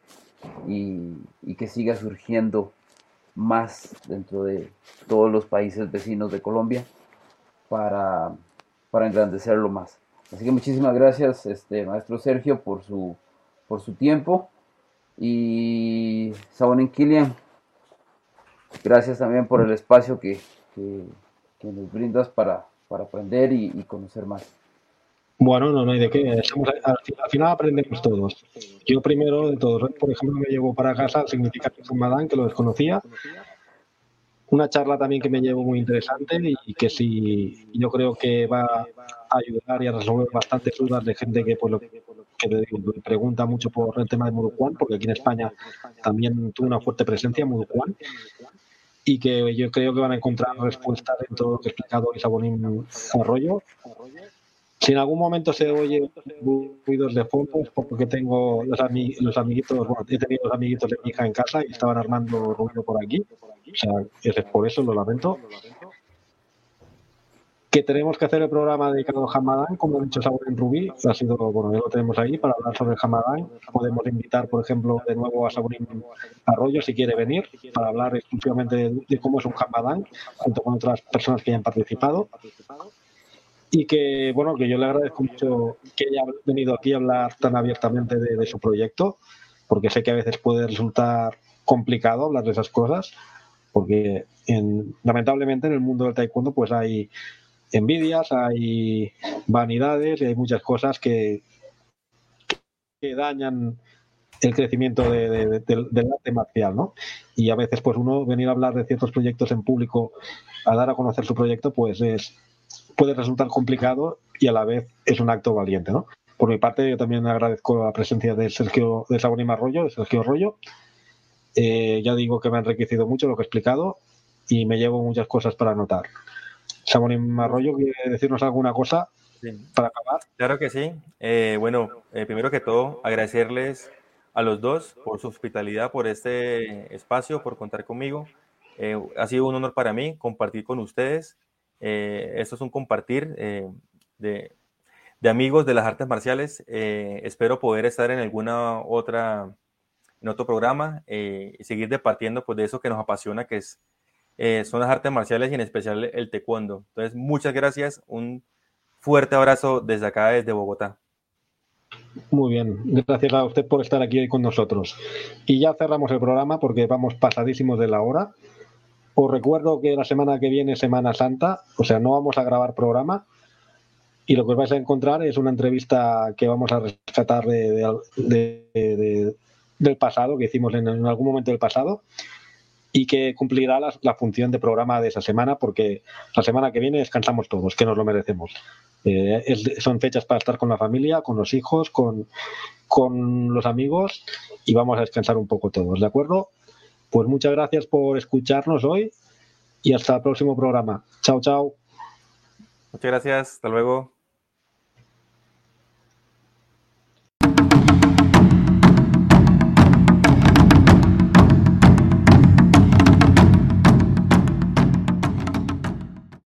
y, que siga surgiendo más dentro de todos los países vecinos de Colombia para, para engrandecerlo más. Así que muchísimas gracias, este, maestro Sergio, por su, por su tiempo. Y Sabonin Kilian, gracias también por el espacio que, nos brindas para, para aprender y, conocer más. Bueno, no, no hay de qué. al, final aprendemos todos. Yo primero de todos, por ejemplo, me llevo para casa el significado de Madán, que lo desconocía. Una charla también que me llevo muy interesante y que sí, yo creo que va ayudar y a resolver bastantes dudas de gente que, pues, lo, que te pregunta mucho por el tema de Muducuán, porque aquí en España también tuvo una fuerte presencia Muducuán y que yo creo que van a encontrar respuestas en todo lo que he explicado Isabonín Arroyo. Si en algún momento se oye ruidos de fondo es porque tengo los, los amiguitos, bueno, he tenido los amiguitos de mi hija en casa y estaban armando ruido por aquí. O sea, es por eso, lo lamento que tenemos que hacer el programa dedicado a Hamadán, como ha dicho Saúl en Rubí, ha sido, bueno, ya lo tenemos ahí para hablar sobre Hamadán. Podemos invitar, por ejemplo, de nuevo a Saurín Arroyo si quiere venir para hablar exclusivamente de, cómo es un Hamadán, junto con otras personas que hayan participado. Y que, bueno, que yo le agradezco mucho que haya venido aquí a hablar tan abiertamente de, su proyecto, porque sé que a veces puede resultar complicado hablar de esas cosas, porque lamentablemente en el mundo del taekwondo pues hay envidias, hay vanidades y hay muchas cosas que, que dañan el crecimiento del arte marcial, ¿no? Y a veces, pues uno venir a hablar de ciertos proyectos en público, a dar a conocer su proyecto, pues es puede resultar complicado y a la vez es un acto valiente, ¿no? Por mi parte, yo también agradezco la presencia de Sergio de Sabonim Arroyo, de Sergio Arroyo. Eh, ya digo que me ha enriquecido mucho lo que he explicado y me llevo muchas cosas para anotar. Sabonín Arroyo, ¿quiere decirnos alguna cosa para acabar? Claro que sí. Eh, bueno, eh, primero que todo, agradecerles a los dos por su hospitalidad, por este espacio, por contar conmigo. Ha sido un honor para mí compartir con ustedes. Eh, esto es un compartir eh, de, de, amigos de las artes marciales. espero poder estar en alguna otra, en otro programa y seguir departiendo pues, de eso que nos apasiona, que es, son las artes marciales y en especial el taekwondo. Entonces, muchas gracias. Un fuerte abrazo desde acá, desde Bogotá. Muy bien, gracias a usted por estar aquí con nosotros. Y ya cerramos el programa porque vamos pasadísimos de la hora. Os recuerdo que la semana que viene es Semana Santa, o sea, no vamos a grabar programa. Y lo que os vais a encontrar es una entrevista que vamos a rescatar de, del pasado, que hicimos en, algún momento del pasado, y que cumplirá la, función de programa de esa semana, porque la semana que viene descansamos todos, que nos lo merecemos. Eh, son fechas para estar con la familia, con los hijos, con, con los amigos, y vamos a descansar un poco todos, ¿de acuerdo? Pues muchas gracias por escucharnos hoy y hasta el próximo programa. Chao, chao. Muchas gracias. Hasta luego.